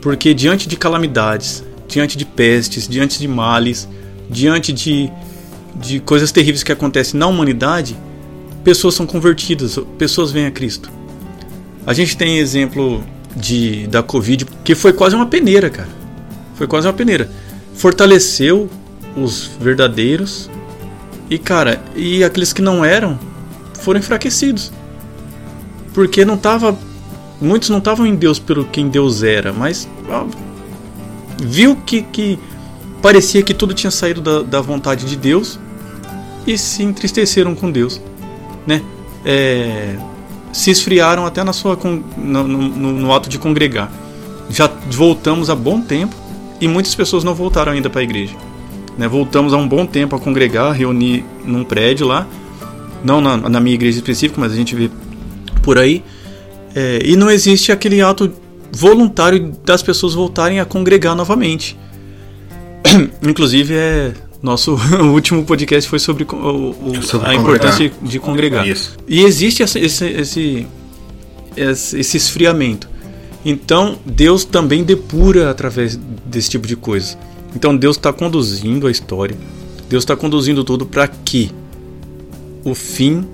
porque diante de calamidades, diante de pestes, diante de males, diante de, de coisas terríveis que acontecem na humanidade, pessoas são convertidas, pessoas vêm a Cristo. A gente tem exemplo de da Covid que foi quase uma peneira, cara. Foi quase uma peneira. Fortaleceu os verdadeiros e, cara, e aqueles que não eram foram enfraquecidos. Porque não tava. Muitos não estavam em Deus pelo quem Deus era, mas ó, viu que, que parecia que tudo tinha saído da, da vontade de Deus e se entristeceram com Deus, né? É, se esfriaram até na sua no, no, no, ato de congregar. Já voltamos há bom tempo e muitas pessoas não voltaram ainda para a igreja. Né? Voltamos há um bom tempo a congregar, reunir num prédio lá, não na, na minha igreja específica, mas a gente vê por aí. É, e não existe aquele ato voluntário das pessoas voltarem a congregar novamente. Inclusive, é, nosso último podcast foi sobre, o, o, sobre a importância de, de congregar. Isso. E existe esse, esse, esse, esse esfriamento. Então, Deus também depura através desse tipo de coisa. Então, Deus está conduzindo a história. Deus está conduzindo tudo para que o fim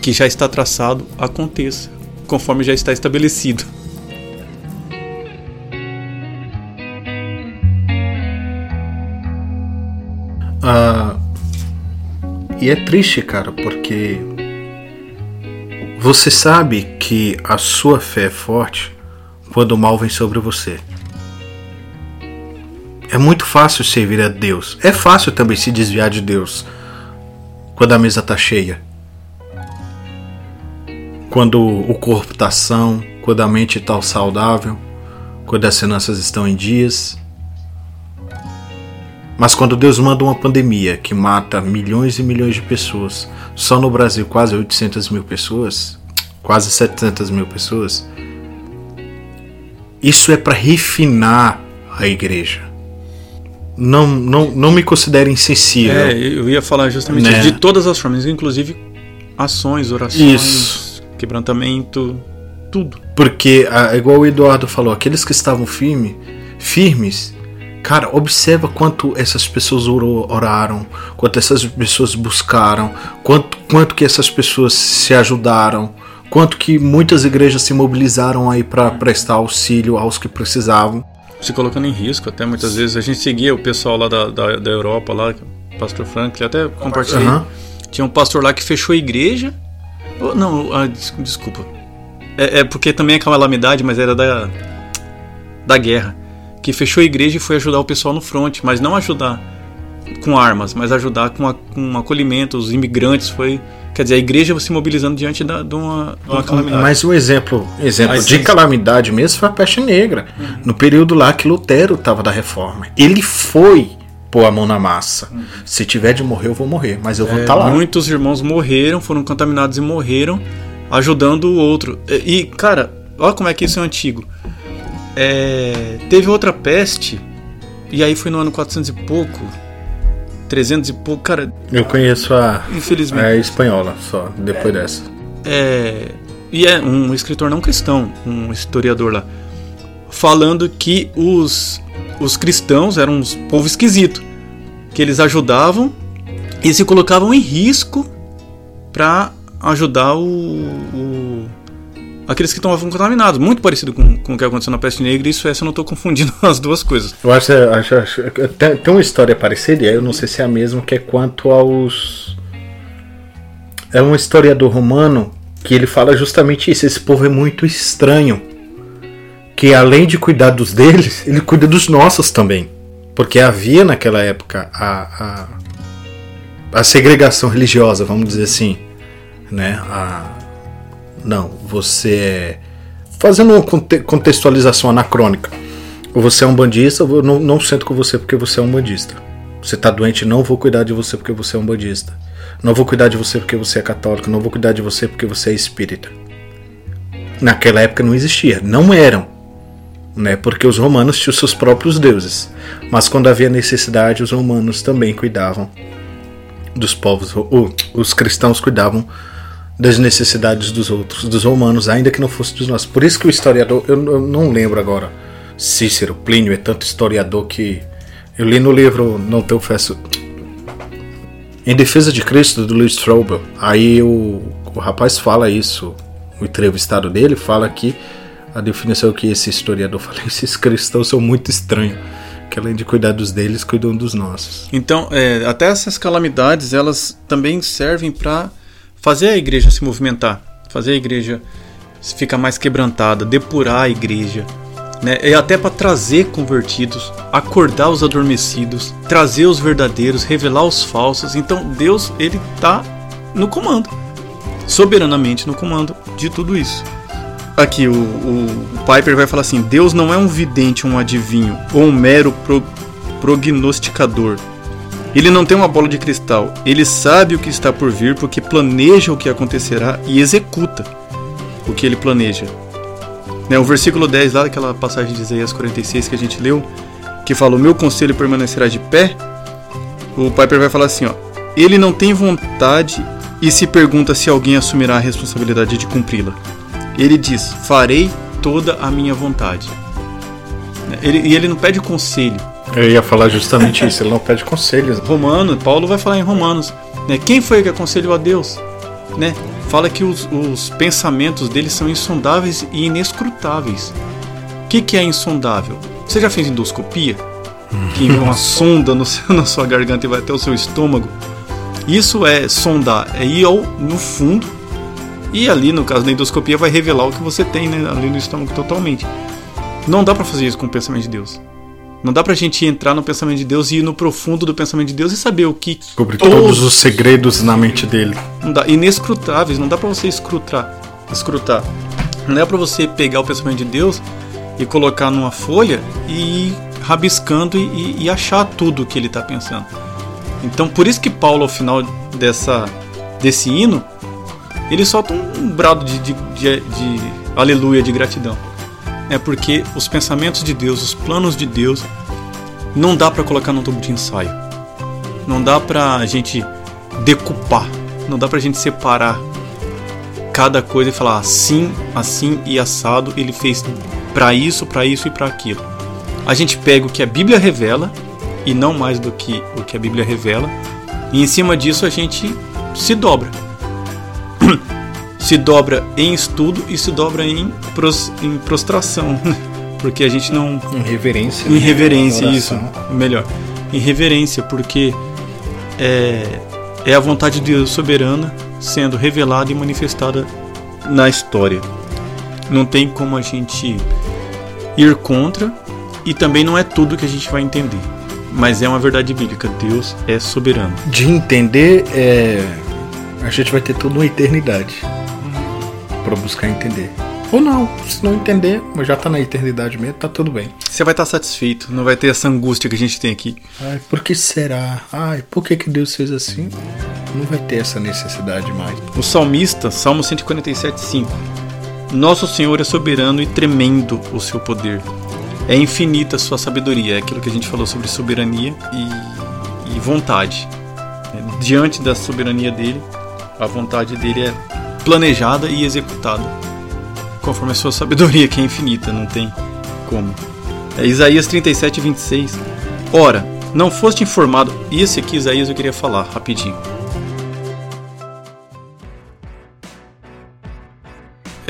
que já está traçado aconteça, conforme já está estabelecido. Ah, e é triste, cara, porque você sabe que a sua fé é forte quando o mal vem sobre você. É muito fácil servir a Deus. É fácil também se desviar de Deus quando a mesa está cheia. Quando o corpo está são, quando a mente está saudável, quando as finanças estão em dias. Mas quando Deus manda uma pandemia que mata milhões e milhões de pessoas, só no Brasil quase 800 mil pessoas, quase 700 mil pessoas, isso é para refinar a igreja. Não, não, não me considere insensível. É, eu ia falar justamente Né? isso, de todas as formas, inclusive ações, orações, Isso. Quebrantamento, tudo. Porque, igual o Eduardo falou, aqueles que estavam firme, firmes, cara, observa quanto essas pessoas oraram, quanto essas pessoas buscaram, quanto, quanto que essas pessoas se ajudaram, quanto que muitas igrejas se mobilizaram aí para prestar auxílio aos que precisavam. Se colocando em risco, até muitas vezes. A gente seguia o pessoal lá da, da, da Europa, lá, o pastor Franklin, até compartilhei. Aham. Tinha um pastor lá que fechou a igreja. Não, ah, des- desculpa. É, é porque também é calamidade, mas era da, da guerra. Que fechou a igreja e foi ajudar o pessoal no front, mas não ajudar com armas, mas ajudar com, a, com acolhimento, os imigrantes. Foi, quer dizer, a igreja se mobilizando diante da, de, uma, de uma calamidade. Mas um exemplo, exemplo Mas de sim. calamidade mesmo foi a peste negra. No período lá que Lutero estava da reforma. Ele foi pôr a mão na massa. Se tiver de morrer, eu vou morrer, mas eu vou É, estar lá. Muitos irmãos morreram, foram contaminados e morreram, ajudando o outro. E, cara, olha como é que isso é antigo. É, teve outra peste, e aí foi no ano 400 e pouco, 300 e pouco, cara, Eu conheço a, infelizmente. a espanhola só, depois dessa. É, e é um escritor não cristão, um historiador lá, falando que os, os cristãos eram um povo esquisito, que eles ajudavam e se colocavam em risco para ajudar o, o- aqueles que estavam contaminados. Muito parecido com, com o que aconteceu na peste negra e Suécia, eu não estou confundindo as duas coisas. Eu acho, acho, acho tem, tem uma história parecida, eu não sei se é a mesma, que é quanto aos. É um historiador romano que ele fala justamente isso. Esse povo é muito estranho. Que além de cuidar dos deles, ele cuida dos nossos também. Porque havia naquela época a, a, a segregação religiosa, vamos dizer assim. Né? A, não, você é. Fazendo uma conte- contextualização anacrônica. Você é um bandista, eu não, não sento com você porque você é um bandista. Você tá doente, não vou cuidar de você porque você é um bandista. Não vou cuidar de você porque você é católico. Não vou cuidar de você porque você é espírita. Naquela época não existia. Não eram. Né? Porque os romanos tinham seus próprios deuses. Mas quando havia necessidade, os romanos também cuidavam dos povos. o- Os cristãos cuidavam das necessidades dos outros, dos romanos, ainda que não fosse dos nossos. Por isso que o historiador, eu, eu não lembro agora, Cícero, Plínio, é tanto historiador que eu li no livro, não te confesso, Em Defesa de Cristo, do Louis Strobel. Aí o, o rapaz fala isso, o entrevistado dele fala que a definição que esse historiador fala, esses cristãos são muito estranhos, que além de cuidar dos deles, cuidam dos nossos. Então, é, até essas calamidades, elas também servem para fazer a igreja se movimentar, fazer a igreja ficar mais quebrantada, depurar a igreja, né? E até para trazer convertidos, acordar os adormecidos, trazer os verdadeiros, revelar os falsos. Então, Deus, ele tá no comando, soberanamente no comando de tudo isso. Aqui o, o Piper vai falar assim: Deus não é um vidente, um adivinho ou um mero pro, prognosticador. Ele não tem uma bola de cristal. Ele sabe o que está por vir porque planeja o que acontecerá e executa o que ele planeja. Né, o versículo 10 lá daquela passagem de Isaías 46 que a gente leu, que fala: "O meu conselho permanecerá de pé". O Piper vai falar assim, ó: Ele não tem vontade e se pergunta se alguém assumirá a responsabilidade de cumpri-la. Ele diz: "Farei toda a minha vontade". Ele, e ele não pede conselho. Eu ia falar justamente isso, ele não pede conselhos. Romano, Paulo vai falar em Romanos, né? Quem foi que aconselhou a Deus, né? Fala que os, os pensamentos dele são insondáveis e inescrutáveis. O que, que é insondável? Você já fez endoscopia? Que envia uma sonda no seu- na sua garganta e vai até o seu estômago. Isso é sondar, é ir ao, no fundo e ali no caso da endoscopia vai revelar o que você tem né, ali no estômago totalmente. Não dá pra fazer isso com o pensamento de Deus. Não dá pra gente entrar no pensamento de Deus e ir no profundo do pensamento de Deus e saber o que. Sobre todos os segredos na mente dele. Não dá, inescrutáveis, não dá pra você escrutar. escrutar. Não é pra você pegar o pensamento de Deus e colocar numa folha e ir rabiscando e, e achar tudo o que ele está pensando. Então, por isso que Paulo, ao final dessa, desse hino, ele solta um brado de, de, de, de aleluia, de gratidão. É porque os pensamentos de Deus, os planos de Deus, não dá para colocar num tubo de ensaio. Não dá para a gente decupar. Não dá para a gente separar cada coisa e falar assim, assim e assado. Ele fez para isso, para isso e para aquilo. A gente pega o que a Bíblia revela e não mais do que o que a Bíblia revela, e em cima disso a gente se dobra. Se dobra em estudo e se dobra em, pros, em prostração, porque a gente não. Em reverência. Em reverência, né? isso. Melhor. Em reverência, porque é, é a vontade de Deus soberana sendo revelada e manifestada na história. Não tem como a gente ir contra e também não é tudo que a gente vai entender. Mas é uma verdade bíblica. Deus é soberano. De entender, é... a gente vai ter toda uma eternidade para buscar entender. Ou não, se não entender, mas já tá na eternidade mesmo, tá tudo bem. Você vai estar satisfeito, não vai ter essa angústia que a gente tem aqui. Ai, por que será? Ai, por que, que Deus fez assim? Não vai ter essa necessidade mais. O salmista, Salmo 147, 5. Nosso Senhor é soberano e tremendo o seu poder. É infinita a sua sabedoria, é aquilo que a gente falou sobre soberania e, e vontade. Diante da soberania dele, a vontade dele é planejada e executada, conforme a sua sabedoria, que é infinita, não tem como. É Isaías 37, 26. Ora, não foste informado. E esse aqui, Isaías, eu queria falar rapidinho.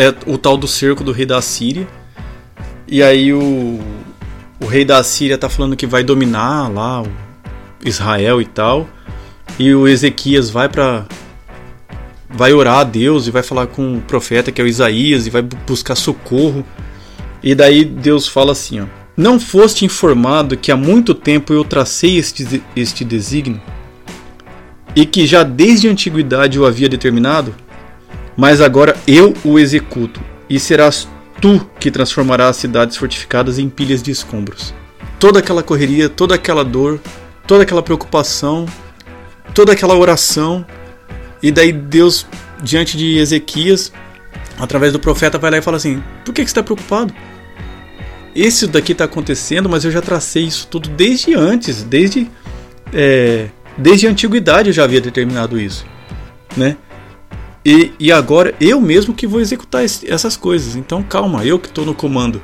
é o tal do cerco do rei da Síria. E aí o, o rei da Síria tá falando que vai dominar lá Israel e tal. E o Ezequias vai para vai orar a Deus e vai falar com o profeta que é o Isaías e vai buscar socorro. E daí Deus fala assim, ó: Não foste informado que há muito tempo eu tracei este, este desígnio e que já desde a antiguidade o havia determinado? Mas agora eu o executo, e serás tu que transformarás as cidades fortificadas em pilhas de escombros. Toda aquela correria, toda aquela dor, toda aquela preocupação, toda aquela oração, e daí Deus, diante de Ezequias, através do profeta, vai lá e fala assim: Por que, que você está preocupado? Esse daqui está acontecendo, mas eu já tracei isso tudo desde antes, desde, é, desde a antiguidade eu já havia determinado isso, né? E, e agora eu mesmo que vou executar esse, essas coisas. Então calma, eu que estou no comando.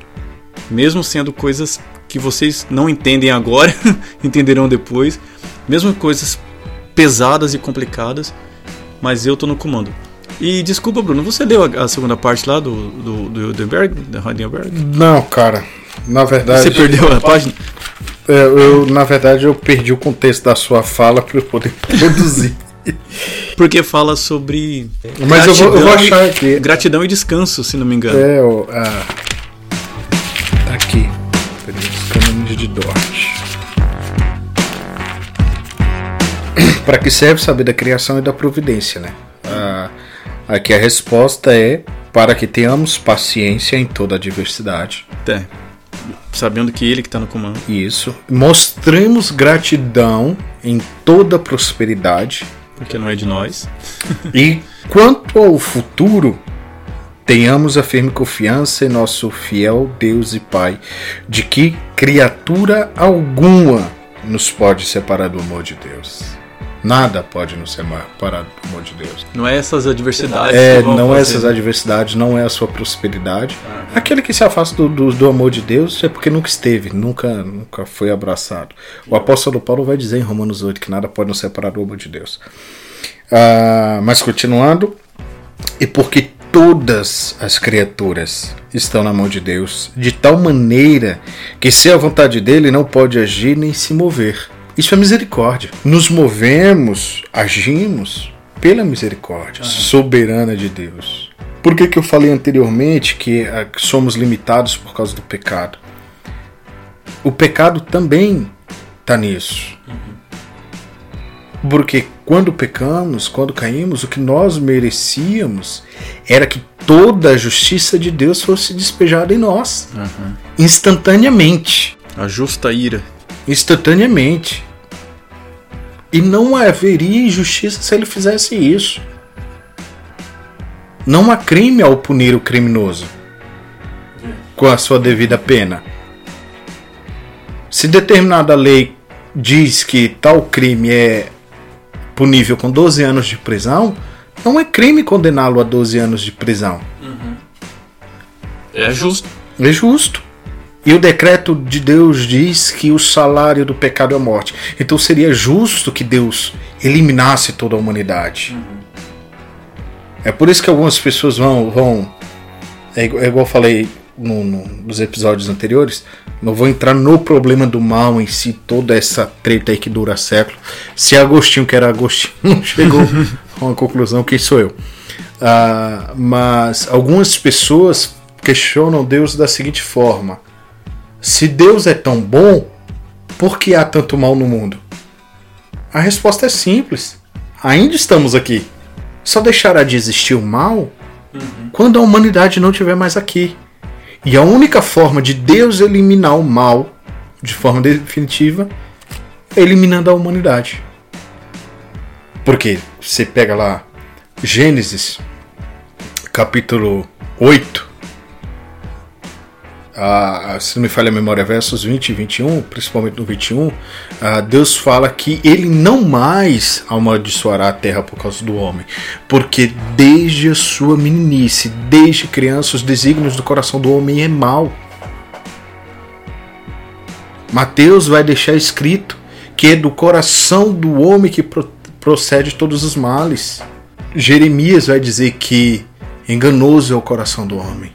Mesmo sendo coisas que vocês não entendem agora, entenderão depois. Mesmo coisas pesadas e complicadas, mas eu estou no comando. E desculpa, Bruno, você leu a, a segunda parte lá do, do, do Hildenberg, da Heidelberg? Não, cara. Na verdade. Você perdeu a página? É, eu, na verdade, eu perdi o contexto da sua fala para eu poder produzir. Porque fala sobre. Mas eu vou, eu vou, achar aqui. Gratidão e descanso, se não me engano. É, o. Ah, tá aqui. Os caminhos de Dort. Para que serve saber da criação e da providência, né? Ah, aqui a resposta é para que tenhamos paciência em toda a diversidade. É. Sabendo que ele que está no comando. Isso. Mostremos gratidão em toda prosperidade porque não é de nós. e quanto ao futuro, tenhamos a firme confiança em nosso fiel Deus e Pai, de que criatura alguma nos pode separar do amor de Deus. Nada pode nos separar do amor de Deus. Não é essas adversidades. É, não é essas adversidades, não é a sua prosperidade. Ah. Aquele que se afasta do, do, do, amor de Deus é porque nunca esteve, nunca, nunca foi abraçado. O apóstolo Paulo vai dizer em Romanos 8 que nada pode nos separar do amor de Deus. Ah, mas continuando, e porque todas as criaturas estão na mão de Deus, de tal maneira que, se a vontade dele, não pode agir nem se mover. Isso é misericórdia. Nos movemos, agimos pela misericórdia uhum. soberana de Deus. Por que, que eu falei anteriormente que uh, somos limitados por causa do pecado? o pecado também está nisso. Porque quando pecamos, quando caímos, o que nós merecíamos era que toda a justiça de Deus fosse despejada em nós. Uhum. Instantaneamente. A justa ira. Instantaneamente. E não haveria injustiça se ele fizesse isso. Não há crime ao punir o criminoso com a sua devida pena. Se determinada lei diz que tal crime é punível com 12 anos de prisão, não é crime condená-lo a 12 anos de prisão. Uhum. É justo. É justo. E o decreto de Deus diz que o salário do pecado é a morte. Então seria justo que Deus eliminasse toda a humanidade. Uhum. É por isso que algumas pessoas vão. vão é, igual, é igual eu falei no, no, nos episódios anteriores. Não vou entrar no problema do mal em si, toda essa treta aí que dura século. Se Agostinho, que era Agostinho, chegou a uma conclusão, quem sou eu? Uh, mas algumas pessoas questionam Deus da seguinte forma: se Deus é tão bom, por que há tanto mal no mundo? A resposta é simples: ainda estamos aqui. Só deixará de existir o mal uhum. quando a humanidade não estiver mais aqui. E a única forma de Deus eliminar o mal de forma definitiva é eliminando a humanidade. Porque você pega lá Gênesis, capítulo 8, se não me falha a memória, versos 20 e 21, principalmente no 21, ah, Deus fala que ele não mais amaldiçoará a terra por causa do homem, porque desde a sua meninice, desde criança, os desígnios do coração do homem é mau. Mateus vai deixar escrito que é do coração do homem que pro procede todos os males. Jeremias vai dizer que enganoso é o coração do homem.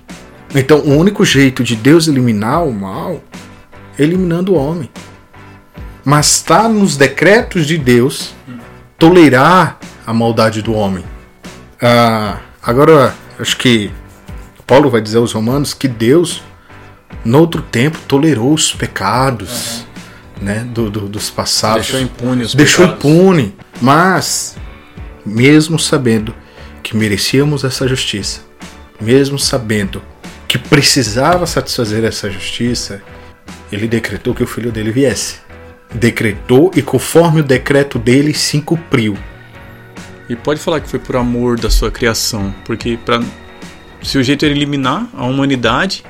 Então, o único jeito de Deus eliminar o mal é eliminando o homem. Mas está nos decretos de Deus tolerar a maldade do homem. Ah, agora, acho que Paulo vai dizer aos Romanos que Deus, no outro tempo, tolerou os pecados uhum. né, do, do, dos passados. Deixou impune os Deixou pecados. impune. Mas, mesmo sabendo que merecíamos essa justiça, mesmo sabendo que precisava satisfazer essa justiça, ele decretou que o filho dele viesse. Decretou e conforme o decreto dele se cumpriu. E pode falar que foi por amor da sua criação, porque para se o jeito era eliminar a humanidade,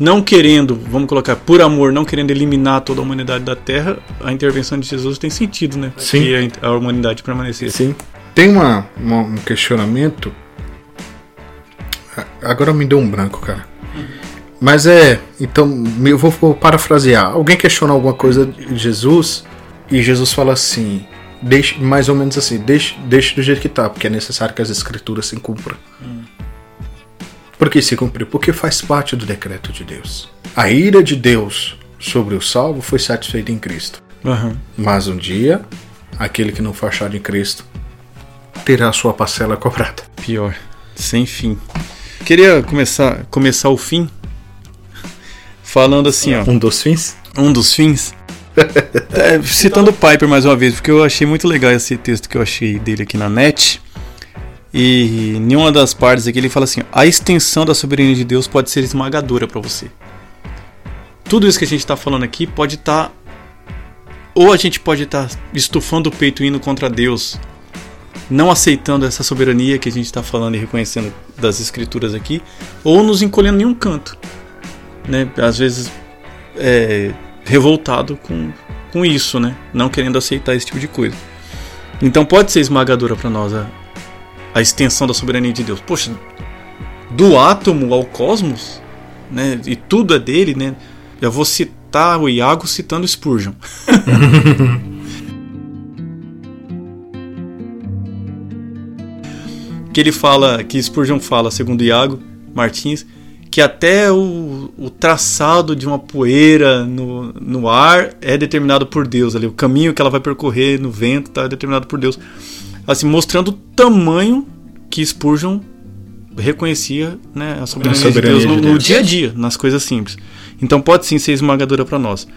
não querendo, vamos colocar, por amor, não querendo eliminar toda a humanidade da Terra, a intervenção de Jesus tem sentido, né? Sim. Que a, a humanidade permanecesse. Sim. Tem uma, uma, um questionamento Agora me deu um branco, cara. Mas é. Então, eu vou, vou parafrasear. Alguém questiona alguma coisa de Jesus e Jesus fala assim. Deixe, mais ou menos assim, deixe, deixe do jeito que tá, porque é necessário que as escrituras se cumpram. Por que se cumprir? Porque faz parte do decreto de Deus. A ira de Deus sobre o salvo foi satisfeita em Cristo. Uhum. Mas um dia, aquele que não for achado em Cristo terá sua parcela cobrada. Pior, sem fim. Queria começar, começar o fim falando assim, ó. Um dos fins? Um dos fins. é, citando o Piper mais uma vez, porque eu achei muito legal esse texto que eu achei dele aqui na net. E em uma das partes aqui ele fala assim: a extensão da soberania de Deus pode ser esmagadora para você. Tudo isso que a gente está falando aqui pode estar. Tá, ou a gente pode estar tá estufando o peito indo contra Deus, não aceitando essa soberania que a gente está falando e reconhecendo das escrituras aqui, ou nos encolhendo em um canto, né? Às vezes é, revoltado com, com isso, né? Não querendo aceitar esse tipo de coisa. Então pode ser esmagadora para nós a, a extensão da soberania de Deus. Poxa, do átomo ao cosmos, né? E tudo é dele, né? Eu vou citar o Iago citando Spurgeon. que ele fala, que Spurgeon fala, segundo Iago Martins, que até o, o, traçado de uma poeira no, no ar é determinado por Deus ali, o caminho que ela vai percorrer no vento está determinado por Deus. Assim, mostrando o tamanho que Spurgeon reconhecia né, a soberania, a soberania de Deus, no, no dia a dia, nas coisas simples. Então pode sim ser esmagadora para nós.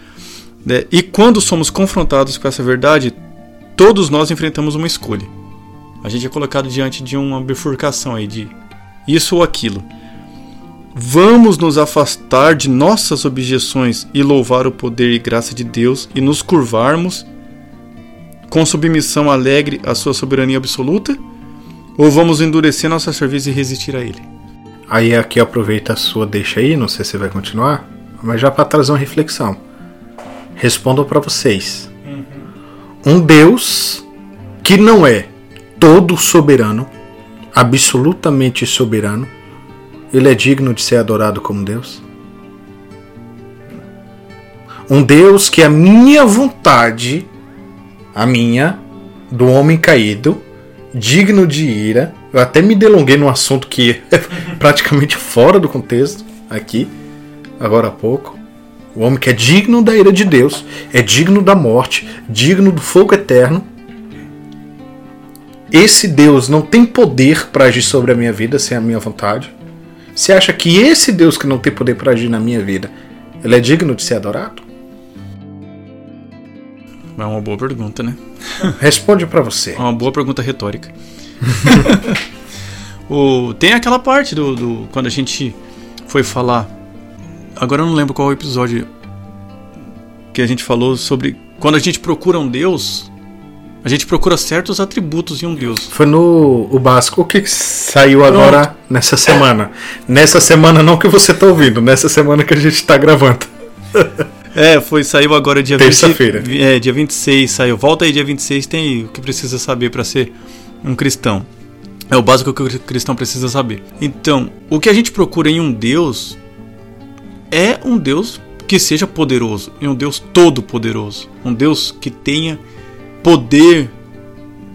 Né? E quando somos confrontados com essa verdade, todos nós enfrentamos uma escolha. A gente é colocado diante de uma bifurcação aí de isso ou aquilo. Vamos nos afastar de nossas objeções e louvar o poder e graça de Deus e nos curvarmos com submissão alegre à sua soberania absoluta? Ou vamos endurecer nossa serviço e resistir a ele? Aí aqui aproveita a sua deixa aí, não sei se vai continuar, mas já para trazer uma reflexão. Respondam para vocês. Uhum. Um Deus que não é todo soberano, absolutamente soberano, ele é digno de ser adorado como Deus? Um Deus que a minha vontade, a minha, do homem caído, digno de ira. Eu até me delonguei num assunto que é praticamente fora do contexto aqui, agora há pouco. O homem que é digno da ira de Deus, é digno da morte, digno do fogo eterno. Esse Deus não tem poder para agir sobre a minha vida sem a minha vontade. Você acha que esse Deus que não tem poder para agir na minha vida, ele é digno de ser adorado? É uma boa pergunta, né? Responde para você. É uma boa pergunta retórica. o, tem aquela parte do, do, quando a gente foi falar. Agora eu não lembro qual episódio que a gente falou sobre quando a gente procura um Deus, a gente procura certos atributos em um Deus. Foi no o básico o que saiu Pronto. agora nessa semana. Nessa semana não que você está ouvindo, nessa semana que a gente está gravando. É, foi, saiu agora dia Terça-feira. É, dia 26 saiu. Volta aí dia 26, tem o que precisa saber para ser um cristão. É o básico que o cristão precisa saber. Então, o que a gente procura em um Deus é um Deus que seja poderoso, e um Deus todo poderoso, um Deus que tenha poder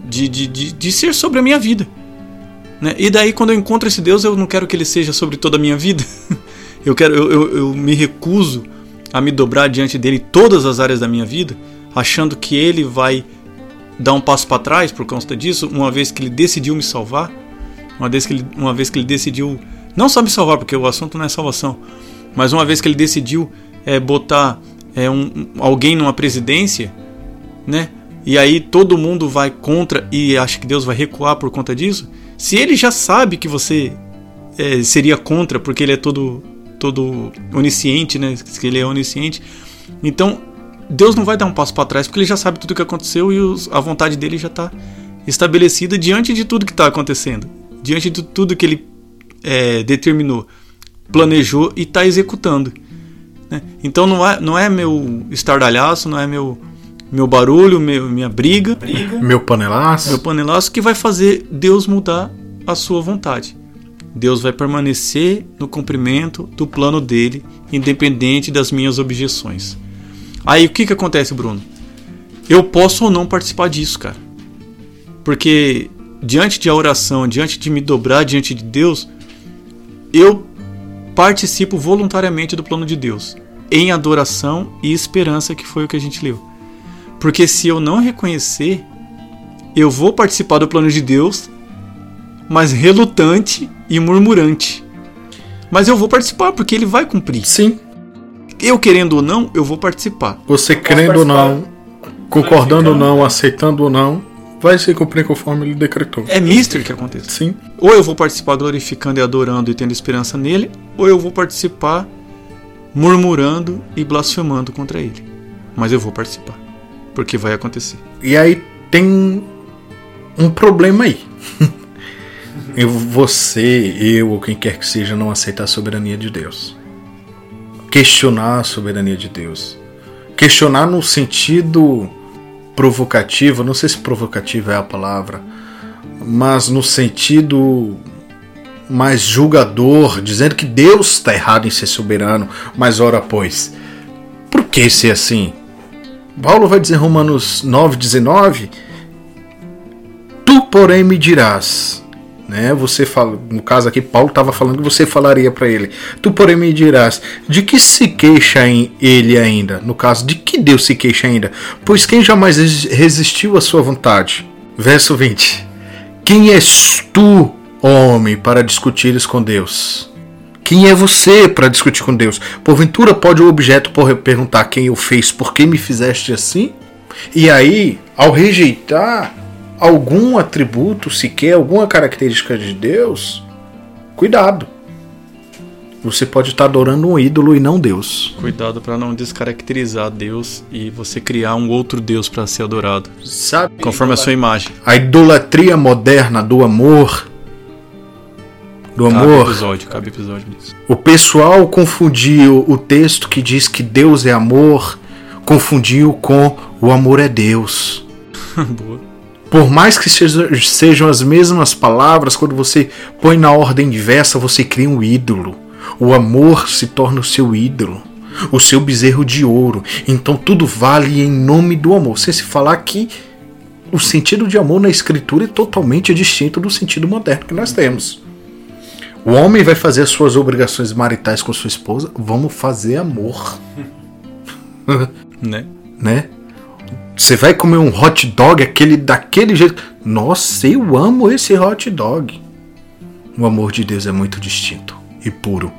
de, de, de, de ser sobre a minha vida. Né? E daí, quando eu encontro esse Deus, eu não quero que ele seja sobre toda a minha vida. eu, quero, eu, eu, eu me recuso a me dobrar diante dele em todas as áreas da minha vida, achando que ele vai dar um passo para trás por conta disso, uma vez que ele decidiu me salvar, uma vez que ele, uma vez que ele decidiu não só me salvar, porque o assunto não é salvação, mas uma vez que ele decidiu é, botar é, um, alguém numa presidência, né? E aí todo mundo vai contra e acha que Deus vai recuar por conta disso. Se ele já sabe que você é, seria contra, porque ele é todo todo onisciente, né? Que ele é onisciente. Então, Deus não vai dar um passo para trás porque ele já sabe tudo o que aconteceu e os, a vontade dele já está estabelecida diante de tudo que está acontecendo, diante de tudo que ele é, determinou, planejou e está executando. Né? Então não é, não é meu estardalhaço, não é meu meu barulho, meu, minha briga, briga, meu panelaço, meu panelaço que vai fazer Deus mudar a sua vontade. Deus vai permanecer no cumprimento do plano dele, independente das minhas objeções. Aí o que, que acontece, Bruno? Eu posso ou não participar disso, cara. Porque diante de a oração, diante de me dobrar diante de Deus, eu participo voluntariamente do plano de Deus, em adoração e esperança, que foi o que a gente leu. Porque se eu não reconhecer, eu vou participar do plano de Deus mas relutante e murmurante. Mas eu vou participar porque ele vai cumprir. Sim. Eu querendo ou não, eu vou participar. Você querendo ou não, concordando ou não, aceitando ou não, vai se cumprir conforme ele decretou. É mister que acontece. Sim. Ou eu vou participar glorificando e adorando e tendo esperança nele, ou eu vou participar murmurando e blasfemando contra ele. Mas eu vou participar, porque vai acontecer. E aí tem um problema aí. você, eu ou quem quer que seja não aceitar a soberania de Deus. Questionar a soberania de Deus. Questionar no sentido provocativo, não sei se provocativo é a palavra, mas no sentido mais julgador, dizendo que Deus está errado em ser soberano, mas ora pois, por que ser assim? Paulo vai dizer em Romanos 9,19: Tu, porém, me dirás, né? Você fala, no caso aqui Paulo estava falando que você falaria para ele: Tu porém me dirás, de que se queixa em ele ainda? No caso, de que Deus se queixa ainda? Pois quem jamais resistiu à sua vontade? Verso 20. Quem és tu homem, para discutires com Deus? Quem é você para discutir com Deus? Porventura pode o objeto perguntar quem eu fez, por que me fizeste assim? E aí, ao rejeitar algum atributo, sequer alguma característica de Deus, cuidado. Você pode estar adorando um ídolo e não Deus. Cuidado para não descaracterizar Deus e você criar um outro Deus para ser adorado. Sabe? Conforme a sua imagem. A idolatria moderna do amor. Do cabe amor. episódio, cabe episódio nisso. O pessoal confundiu o texto que diz que Deus é amor, confundiu com o amor é Deus. Boa. Por mais que sejam as mesmas palavras, quando você põe na ordem diversa, você cria um ídolo. O amor se torna o seu ídolo, o seu bezerro de ouro. Então tudo vale em nome do amor. Sem se falar que o sentido de amor na escritura é totalmente distinto do sentido moderno que nós temos. O homem vai fazer as suas obrigações maritais com sua esposa, vamos fazer amor. né? Né? Você vai comer um hot dog aquele daquele jeito. Nossa, eu amo esse hot dog. O amor de Deus é muito distinto e puro.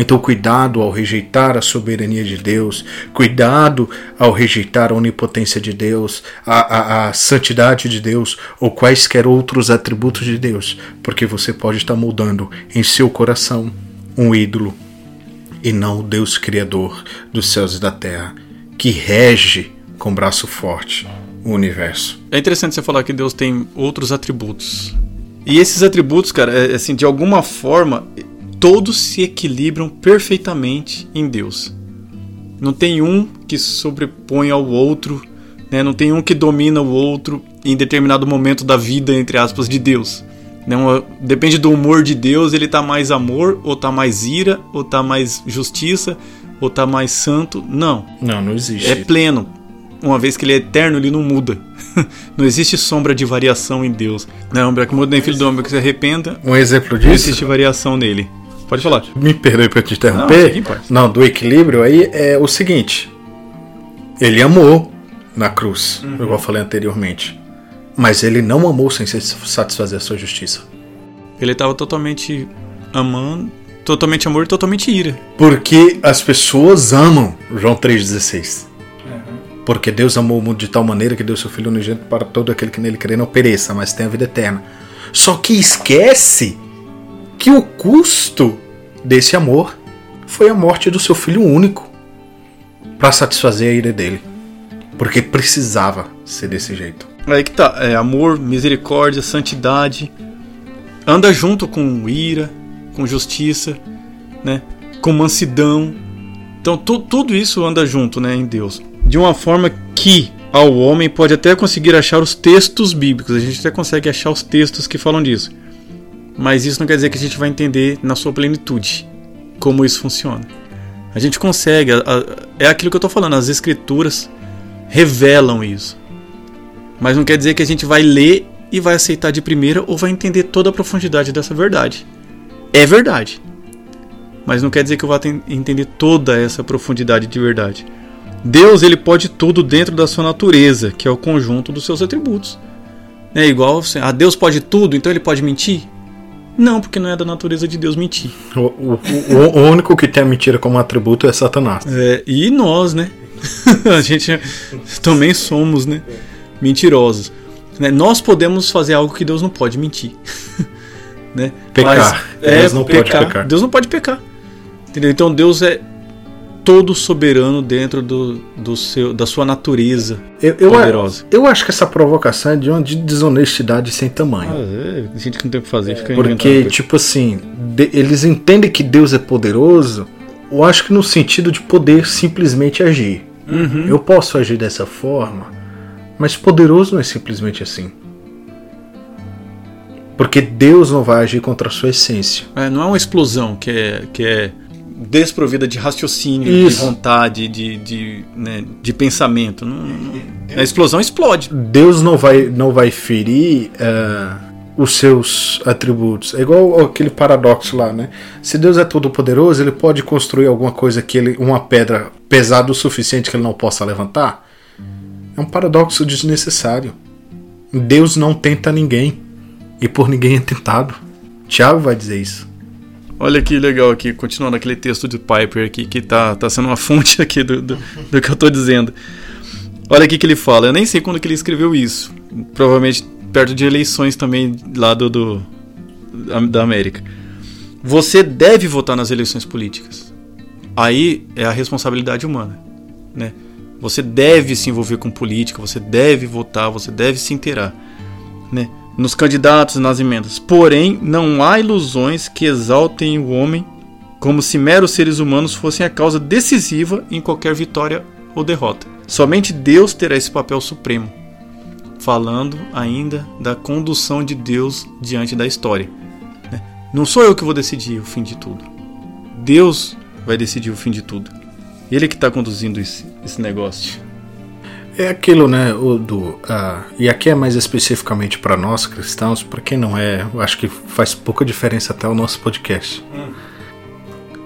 Então, cuidado ao rejeitar a soberania de Deus, cuidado ao rejeitar a onipotência de Deus, a, a, a, santidade de Deus ou quaisquer outros atributos de Deus, porque você pode estar moldando em seu coração um ídolo e não o Deus Criador dos céus e da terra, que rege com braço forte o universo. É interessante você falar que Deus tem outros atributos. E esses atributos, cara, é, assim, de alguma forma, todos se equilibram perfeitamente em Deus. Não tem um que sobrepõe ao outro, né? não tem um que domina o outro em determinado momento da vida, entre aspas, de Deus. Não, depende do humor de Deus, ele tá mais amor, ou tá mais ira, ou tá mais justiça, ou tá mais santo. Não. Não, não existe. É pleno. Uma vez que ele é eterno, ele não muda. não existe sombra de variação em Deus. Não, que muda nem filho do homem que se arrependa. Um exemplo disso? Não existe variação nele. Pode falar. Me perdoe por te interromper. Não, não, do equilíbrio aí é o seguinte. Ele amou na cruz, uhum. igual eu falei anteriormente. Mas ele não amou sem satisfazer a sua justiça. Ele estava totalmente amando, totalmente amor e totalmente ira. Porque as pessoas amam João 3,16. Uhum. Porque Deus amou o mundo de tal maneira que deu seu Filho unigênito para todo aquele que nele crê não pereça, mas tenha vida eterna. Só que esquece que o custo desse amor foi a morte do seu filho único para satisfazer a ira dele, porque precisava ser desse jeito. Aí que tá, é amor, misericórdia, santidade, anda junto com ira, com justiça, né? Com mansidão. Então tu, tudo isso anda junto, né, em Deus. De uma forma que ao homem pode até conseguir achar os textos bíblicos. A gente até consegue achar os textos que falam disso. Mas isso não quer dizer que a gente vai entender na sua plenitude como isso funciona. A gente consegue, a, a, é aquilo que eu estou falando, as escrituras revelam isso. Mas não quer dizer que a gente vai ler e vai aceitar de primeira ou vai entender toda a profundidade dessa verdade. É verdade. Mas não quer dizer que eu vá entender toda essa profundidade de verdade. Deus ele pode tudo dentro da sua natureza, que é o conjunto dos seus atributos. É igual, assim, ah, Deus pode tudo, então ele pode mentir? Não, porque não é da natureza de Deus mentir. O, o, o, o único que tem a mentira como atributo é Satanás. É, e nós, né? a gente também somos, né? Mentirosos. Né? Nós podemos fazer algo que Deus não pode mentir. né? Pecar. Mas, é, Deus não pecar. pode pecar. Deus não pode pecar. Entendeu? Então Deus é todo soberano dentro do, do seu, da sua natureza eu, eu, poderosa. Eu acho que essa provocação é de uma desonestidade sem tamanho. Ah, é, gente que não tem o que fazer, fica Porque, tipo assim, de, eles entendem que Deus é poderoso, eu acho que no sentido de poder simplesmente agir. Uhum. Eu posso agir dessa forma, mas poderoso não é simplesmente assim. Porque Deus não vai agir contra a sua essência. É, não é uma explosão que é, que é desprovida de raciocínio, Isso. de vontade, de, de, né, de pensamento. Não, não, a explosão explode. Deus não vai, não vai ferir uh, os seus atributos. É igual aquele paradoxo lá, né? Se Deus é todo poderoso, ele pode construir alguma coisa que ele, uma pedra pesada o suficiente que ele não possa levantar. É um paradoxo desnecessário. Deus não tenta ninguém. e por ninguém é tentado. Tiago vai dizer isso. Olha que legal aqui, continuando aquele texto de Piper aqui, que tá, tá sendo uma fonte aqui do, do, do que eu tô dizendo. Olha aqui que ele fala, eu nem sei quando que ele escreveu isso. Provavelmente perto de eleições também lá do, do da América. Você deve votar nas eleições políticas. Aí é a responsabilidade humana, né? Você deve se envolver com política, você deve votar, você deve se inteirar, né? Nos candidatos, nas emendas. Porém, não há ilusões que exaltem o homem como se meros seres humanos fossem a causa decisiva em qualquer vitória ou derrota. Somente Deus terá esse papel supremo, falando ainda da condução de Deus diante da história. Né? Não sou eu que vou decidir o fim de tudo. Deus vai decidir o fim de tudo. Ele que está conduzindo esse, esse negócio. É aquilo, né, o do, uh, e aqui é mais especificamente para nós cristãos, para quem não é, eu acho que faz pouca diferença até o nosso podcast. Hum.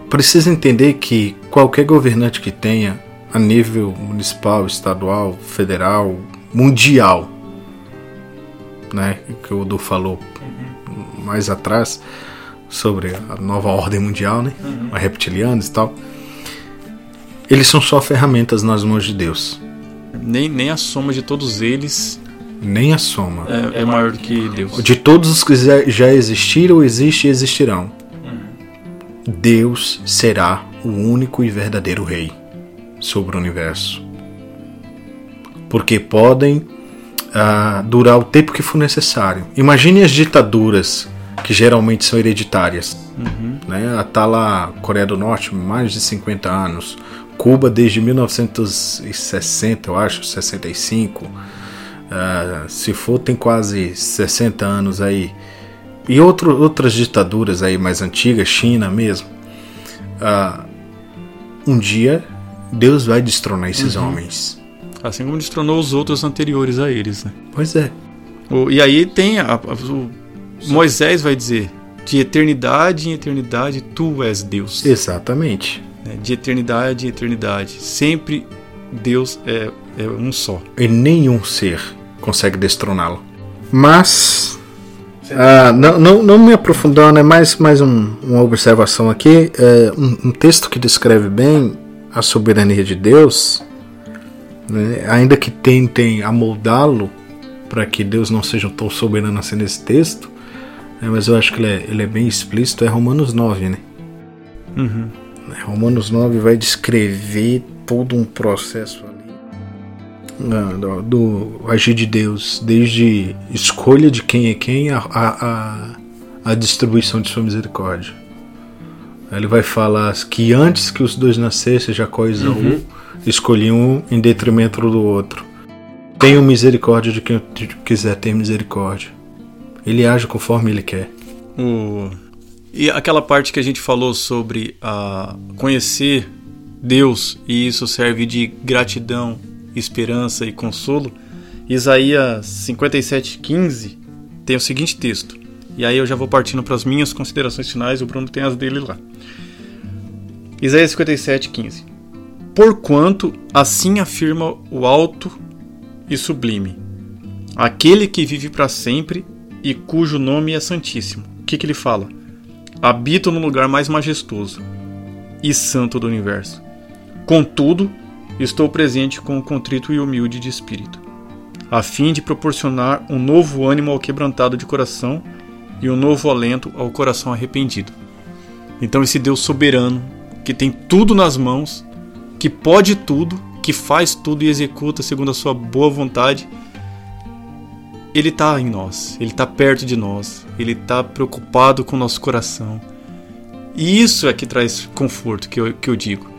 Precisa entender que qualquer governante que tenha, a nível municipal, estadual, federal, mundial, né, que o Du falou uhum. mais atrás sobre a nova ordem mundial, né, uhum. reptilianos e tal eles são só ferramentas nas mãos de Deus. Nem, nem a soma de todos eles. Nem a soma. É, é maior do que Deus. De todos os que já existiram, existe e existirão. Uhum. Deus será o único e verdadeiro rei sobre o universo. Porque podem uh, durar o tempo que for necessário. Imagine as ditaduras que geralmente são hereditárias. Uhum. Né? A tá lá Coreia do Norte, mais de 50 anos. Cuba desde 1960, eu acho, 65. Uh, ah, se for, tem quase 60 anos aí. E outro, outras ditaduras aí mais antigas, China mesmo. Uh, um dia Deus vai destronar esses uhum. homens. Assim como destronou os outros anteriores a eles, né? Pois é. O, e aí tem a, a, o Moisés vai dizer: de eternidade em eternidade tu és Deus. Exatamente né, de eternidade em eternidade. Sempre Deus é, é um só. E nenhum ser consegue destroná-lo. Mas, ah, não, não, não, me aprofundando, é mais, mais um, uma observação aqui. É um, um, texto que descreve bem a soberania de Deus, né, ainda que tentem amoldá-lo para que Deus não seja tão soberano assim nesse texto, né, mas eu acho que ele é, ele é bem explícito, é Romanos 9, né? Uhum. Romanos 9 vai descrever todo um processo ali ah, do, do, agir de Deus, desde escolha de quem é quem a, a, a distribuição de sua misericórdia. Ele vai falar que antes que os dois nascessem, Jacó e Isaú uhum. escolhiam um em detrimento do outro. Tenham misericórdia de quem quiser ter misericórdia. Ele age conforme ele quer. Uh. E aquela parte que a gente falou sobre uh, conhecer Deus e isso serve de gratidão, esperança e consolo. Isaías 57:15 tem o seguinte texto. E aí eu já vou partindo para as minhas considerações finais, o Bruno tem as dele lá. Isaías 57:15. Porquanto assim afirma o alto e sublime, aquele que vive para sempre e cujo nome é santíssimo. O que, que ele fala? Habito no lugar mais majestoso e santo do universo. Contudo, estou presente com o contrito e humilde de espírito, a fim de proporcionar um novo ânimo ao quebrantado de coração e um novo alento ao coração arrependido. Então, esse Deus soberano, que tem tudo nas mãos, que pode tudo, que faz tudo e executa segundo a sua boa vontade, ele está em nós, Ele está perto de nós, Ele está preocupado com o nosso coração. E isso é que traz conforto, que eu, que eu digo.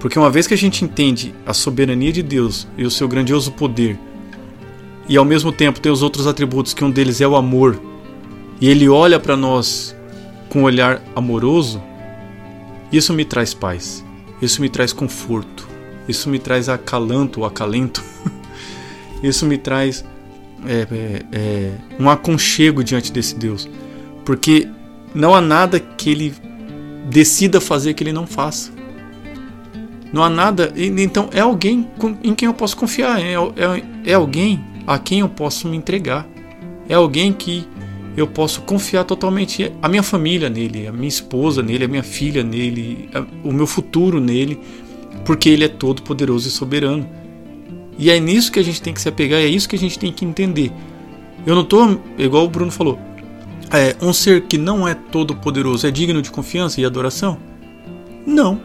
Porque uma vez que a gente entende a soberania de Deus e o seu grandioso poder, e ao mesmo tempo tem os outros atributos, que um deles é o amor, e Ele olha para nós com um olhar amoroso, isso me traz paz, isso me traz conforto, isso me traz acalanto, acalento, isso me traz é, é, é, um aconchego diante desse Deus. Porque não há nada que ele decida fazer que ele não faça. Não há nada. Então é alguém em quem eu posso confiar. É, é, é alguém a quem eu posso me entregar. É alguém que eu posso confiar totalmente a minha família nele, a minha esposa nele, a minha filha nele, o meu futuro nele, porque ele é todo poderoso e soberano. E é nisso que a gente tem que se apegar, é isso que a gente tem que entender. Eu não estou, igual o Bruno falou, é, um ser que não é todo poderoso é digno de confiança e adoração? Não.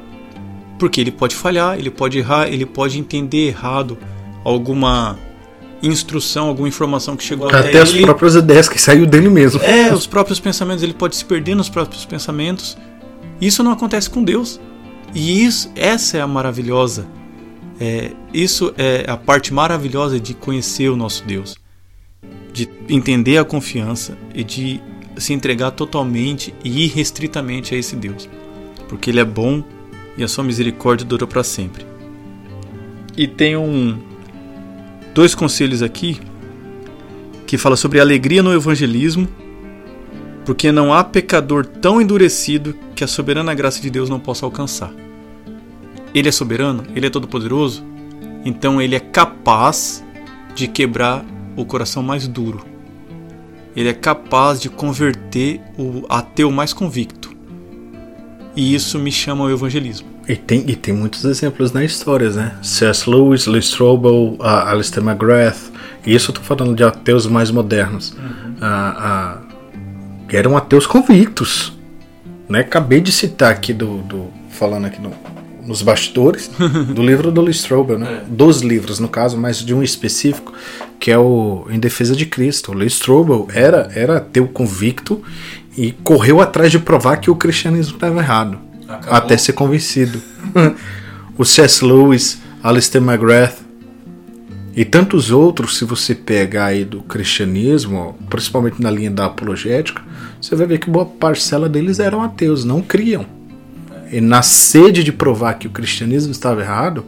Porque ele pode falhar, ele pode errar, ele pode entender errado alguma instrução, alguma informação que chegou até, até as ele. próprias ideias que saiu dele mesmo. É, os próprios pensamentos, ele pode se perder nos próprios pensamentos. Isso não acontece com Deus. E isso, essa é a maravilhosa. É, isso é a parte maravilhosa de conhecer o nosso Deus, de entender a confiança e de se entregar totalmente e irrestritamente a esse Deus, porque Ele é bom e a sua misericórdia dura para sempre. E tem um dois conselhos aqui que fala sobre alegria no evangelismo, porque não há pecador tão endurecido que a soberana graça de Deus não possa alcançar. Ele é soberano, ele é todo-poderoso, então ele é capaz de quebrar o coração mais duro. Ele é capaz de converter o ateu mais convicto. E isso me chama ao evangelismo. E tem, e tem muitos exemplos na história, né? C.S. Lewis, Lee Strobel, uh, Alistair McGrath. E isso eu tô falando de ateus mais modernos. Uhum. Uh, uh, eram ateus convictos. Né? Acabei de citar aqui do, do falando aqui no, nos bastidores do livro do Lee Strobel, né? É. Dos livros, no caso, mas de um específico, que é o Em Defesa de Cristo. O Lee Strobel era, era ateu convicto e correu atrás de provar que o cristianismo estava errado. Acabou. até ser convencido. o C.S. Lewis, Alistair McGrath e tantos outros, se você pegar aí do cristianismo, principalmente na linha da apologética, você vai ver que boa parcela deles eram ateus, não criam. E na sede de provar que o cristianismo estava errado,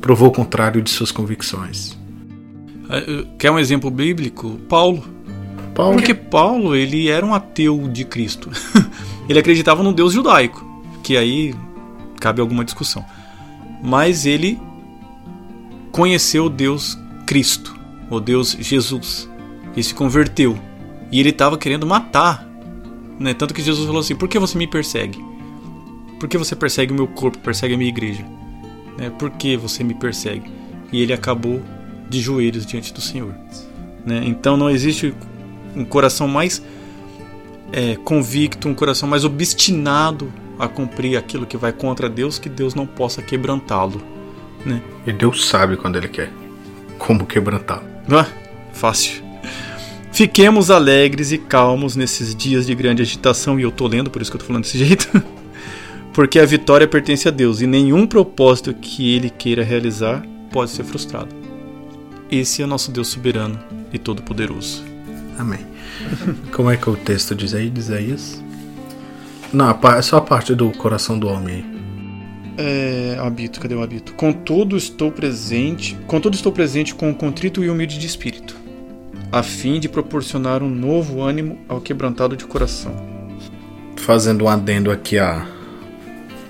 provou o contrário de suas convicções. É, quer um exemplo bíblico? Paulo. Paulo. Porque Paulo ele era um ateu de Cristo. ele acreditava no Deus judaico que aí cabe alguma discussão. Mas ele conheceu o Deus Cristo, o Deus Jesus, e se converteu. E ele estava querendo matar. Né? Tanto que Jesus falou assim: Por que você me persegue? Por que você persegue o meu corpo, persegue a minha igreja? Né? Por que você me persegue? E ele acabou de joelhos diante do Senhor. Né? Então não existe um coração mais é, convicto, um coração mais obstinado a cumprir aquilo que vai contra Deus, que Deus não possa quebrantá-lo. Né? E Deus sabe quando Ele quer como quebrantá-lo. Ah, fácil. Fiquemos alegres e calmos nesses dias de grande agitação, e eu tô lendo, por isso que eu tô falando desse jeito. Porque a vitória pertence a Deus e nenhum propósito que Ele queira realizar pode ser frustrado. Esse é o nosso Deus soberano e todo-poderoso. Amém. Como é que o texto diz aí, diz Isaías? Não, é só a parte do coração do homem. É, habito, cadê o habito? Contudo estou presente, contudo estou presente com o contrito e humilde de espírito, a fim de proporcionar um novo ânimo ao quebrantado de coração. Fazendo um adendo aqui a,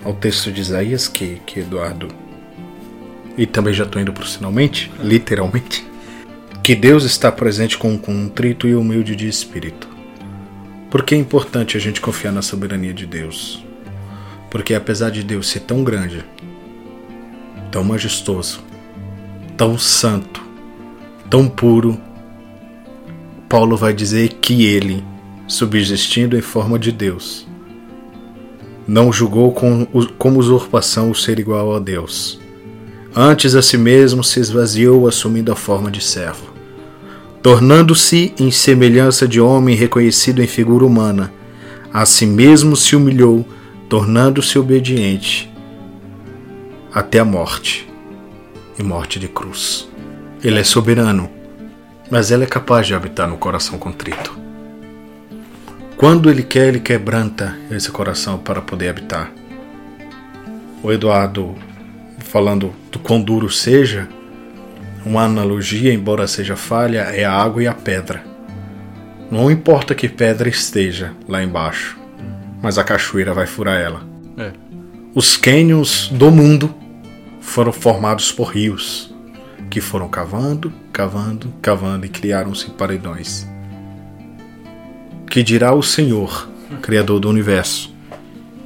ao texto de Isaías que, que Eduardo e também já estou indo para finalmente, literalmente, que Deus está presente com um contrito e humilde de espírito por que é importante a gente confiar na soberania de Deus? Porque apesar de Deus ser tão grande, tão majestoso, tão santo, tão puro, Paulo vai dizer que ele, subsistindo em forma de Deus, não julgou como usurpação o ser igual a Deus. Antes a si mesmo se esvaziou, assumindo a forma de servo tornando-se em semelhança de homem reconhecido em figura humana. A si mesmo se humilhou, tornando-se obediente até a morte e morte de cruz. Ele é soberano, mas ele é capaz de habitar no coração contrito. Quando ele quer, ele quebranta esse coração para poder habitar. O Eduardo, falando do quão duro seja, uma analogia, embora seja falha, é a água e a pedra. Não importa que pedra esteja lá embaixo, mas a cachoeira vai furar ela. É. Os cânions do mundo foram formados por rios, que foram cavando, cavando, cavando e criaram-se paredões. Que dirá o Senhor, Criador do universo,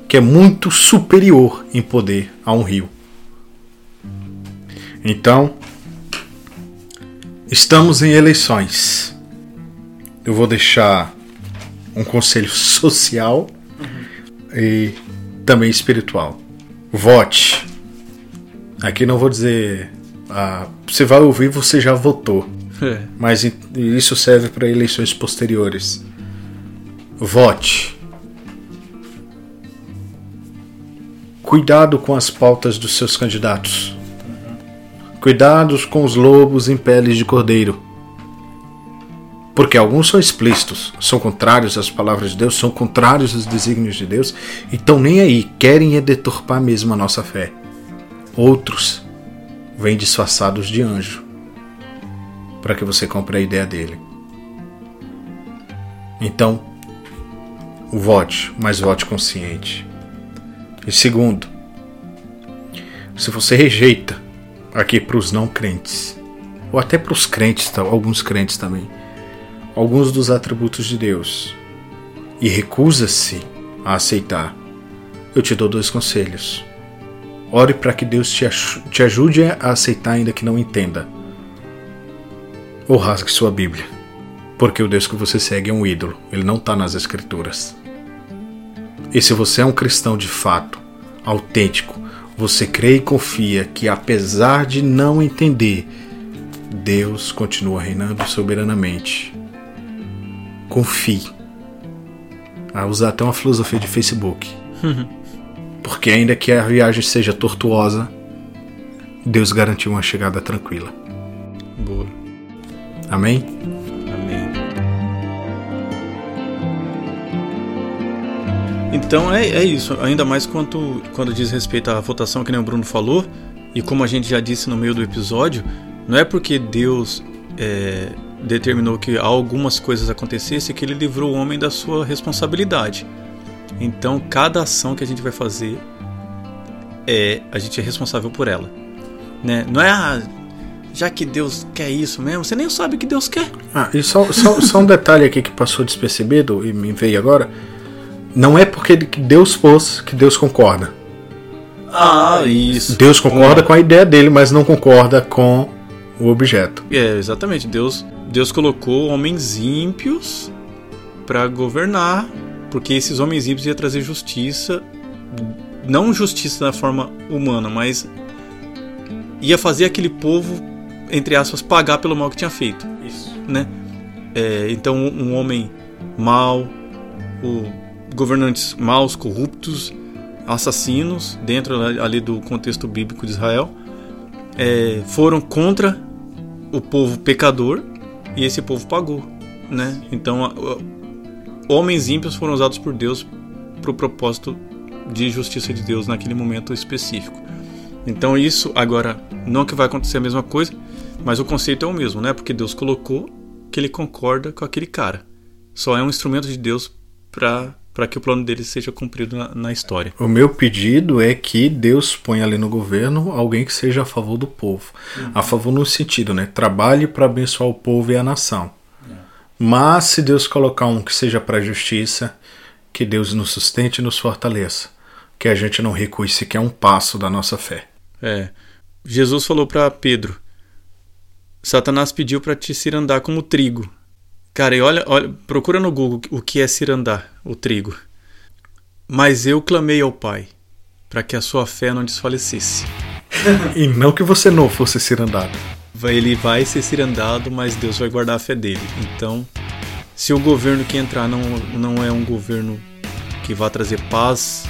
que é muito superior em poder a um rio. Então, estamos em eleições. Eu vou deixar um conselho social e também espiritual. Vote. Aqui não vou dizer. Ah, você vai ouvir, você já votou. É. Mas isso serve para eleições posteriores. Vote. Cuidado com as pautas dos seus candidatos. Cuidados com os lobos em peles de cordeiro. Porque alguns são explícitos, são contrários às palavras de Deus, são contrários aos desígnios de Deus e estão nem aí, querem é deturpar mesmo a nossa fé. Outros vêm disfarçados de anjo para que você compre a ideia dele. Então, vote, mas vote consciente. E segundo, se você rejeita aqui para os não crentes, ou até para os crentes, tá, alguns crentes também, alguns dos atributos de Deus e recusa-se a aceitar, eu te dou dois conselhos. Ore para que Deus te, te ajude a aceitar, ainda que não entenda. Ou rasgue sua Bíblia, porque o Deus que você segue é um ídolo, ele não está nas Escrituras. E se você é um cristão de fato, autêntico, você crê e confia que, apesar de não entender, Deus continua reinando soberanamente confie. A usar até uma filosofia de Facebook. Porque ainda que a viagem seja tortuosa, Deus garantiu uma chegada tranquila. Boa. Amém? Amém. Então é, é isso, ainda mais quanto, quando diz respeito à votação que nem o Bruno falou, e como a gente já disse no meio do episódio, não é porque Deus é, determinou que algumas coisas acontecessem que ele livrou o homem da sua responsabilidade. Então, cada ação que a gente vai fazer é a gente é responsável por ela, né? Não é ah, já que Deus quer isso mesmo, você nem sabe o que Deus quer. Ah, e só, só, só um detalhe aqui que passou despercebido e me veio agora. Não é porque Deus pôs que Deus concorda. Ah, isso. Deus concorda com a ideia dele, mas não concorda com o objeto. É, exatamente. Deus Deus colocou homens ímpios para governar, porque esses homens ímpios iam trazer justiça, não justiça da forma humana, mas ia fazer aquele povo, entre aspas, pagar pelo mal que tinha feito. Isso. Né? É, então, um homem mau, o, governantes maus, corruptos, assassinos, dentro ali do contexto bíblico de Israel, é, foram contra o povo pecador e esse povo pagou, né? Então, homens ímpios foram usados por Deus para o propósito de justiça de Deus naquele momento específico. Então, isso agora não que vai acontecer a mesma coisa, mas o conceito é o mesmo, né? Porque Deus colocou que ele concorda com aquele cara. Só é um instrumento de Deus para para que o plano dele seja cumprido na, na, história. O meu pedido é que Deus ponha ali no governo alguém que seja a favor do povo. Uhum. A favor no sentido, né? Trabalhe para abençoar o povo e a nação. Uhum. Mas se Deus colocar um que seja para a justiça, que Deus nos sustente e nos fortaleça. Que a gente não recue sequer um passo da nossa fé. É. Jesus falou para Pedro: Satanás pediu para te cirandar como trigo. Cara, e olha, olha, procura no Google o que é cirandar, o trigo. Mas eu clamei ao Pai para que a sua fé não desfalecesse. e não que você não fosse cirandado. Ele vai ser cirandado, mas Deus vai guardar a fé dele. Então, se o governo que entrar não, não é um governo que vai trazer paz,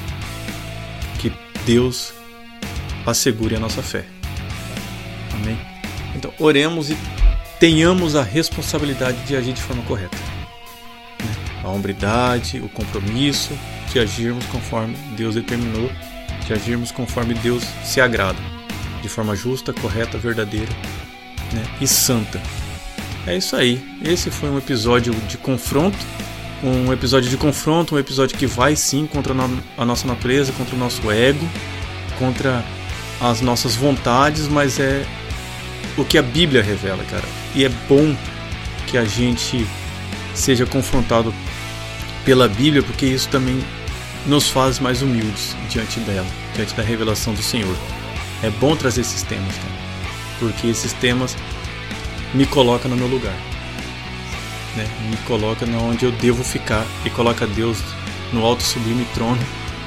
que Deus assegure a nossa fé. Amém? Então, oremos e tenhamos a responsabilidade de agir de forma correta. A hombridade, o compromisso de agirmos conforme Deus determinou, de agirmos conforme Deus se agrada, de forma justa, correta, verdadeira né? e santa. É isso aí. Esse foi um episódio de confronto, um episódio de confronto, um episódio que vai sim contra a nossa natureza, contra o nosso ego, contra as nossas vontades, mas é o que a Bíblia revela, cara. E é bom que a gente seja confrontado pela Bíblia, porque isso também nos faz mais humildes diante dela, diante da revelação do Senhor. É bom trazer esses temas, cara, porque esses temas me colocam no meu lugar, né? me coloca onde eu devo ficar e coloca Deus no alto sublime trono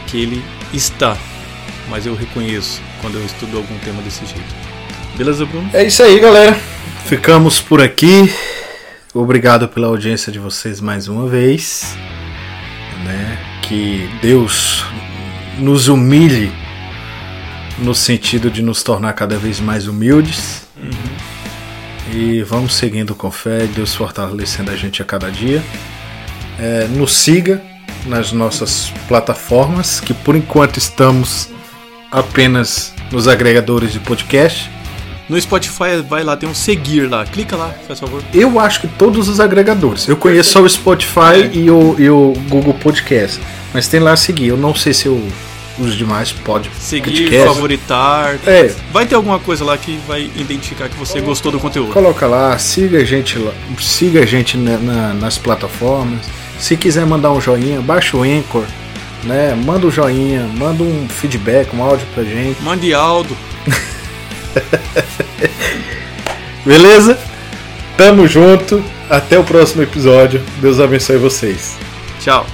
que Ele está. Mas eu reconheço quando eu estudo algum tema desse jeito. Beleza, Bruno? É isso aí, galera. Ficamos por aqui. Obrigado pela audiência de vocês mais uma vez. Né? Que Deus nos humilhe no sentido de nos tornar cada vez mais humildes. Uhum. E vamos seguindo com fé, Deus fortalecendo a gente a cada dia. É, nos siga nas nossas plataformas, que por enquanto estamos apenas nos agregadores de podcast. No Spotify, vai lá, tem um seguir lá. Clica lá, faz favor. Eu acho que todos os agregadores. Eu conheço só o Spotify é. e, o, e o Google Podcast. Mas tem lá seguir. Eu não sei se eu, os demais pode seguir, podcast. favoritar. É. Vai ter alguma coisa lá que vai identificar que você gostou do conteúdo. Coloca lá, siga a gente lá, siga a gente na, na, nas plataformas. Se quiser mandar um joinha, baixa o Anchor, né? Manda um joinha, manda um feedback, um áudio pra gente. Mande áudio. Beleza? Tamo junto. Até o próximo episódio. Deus abençoe vocês. Tchau.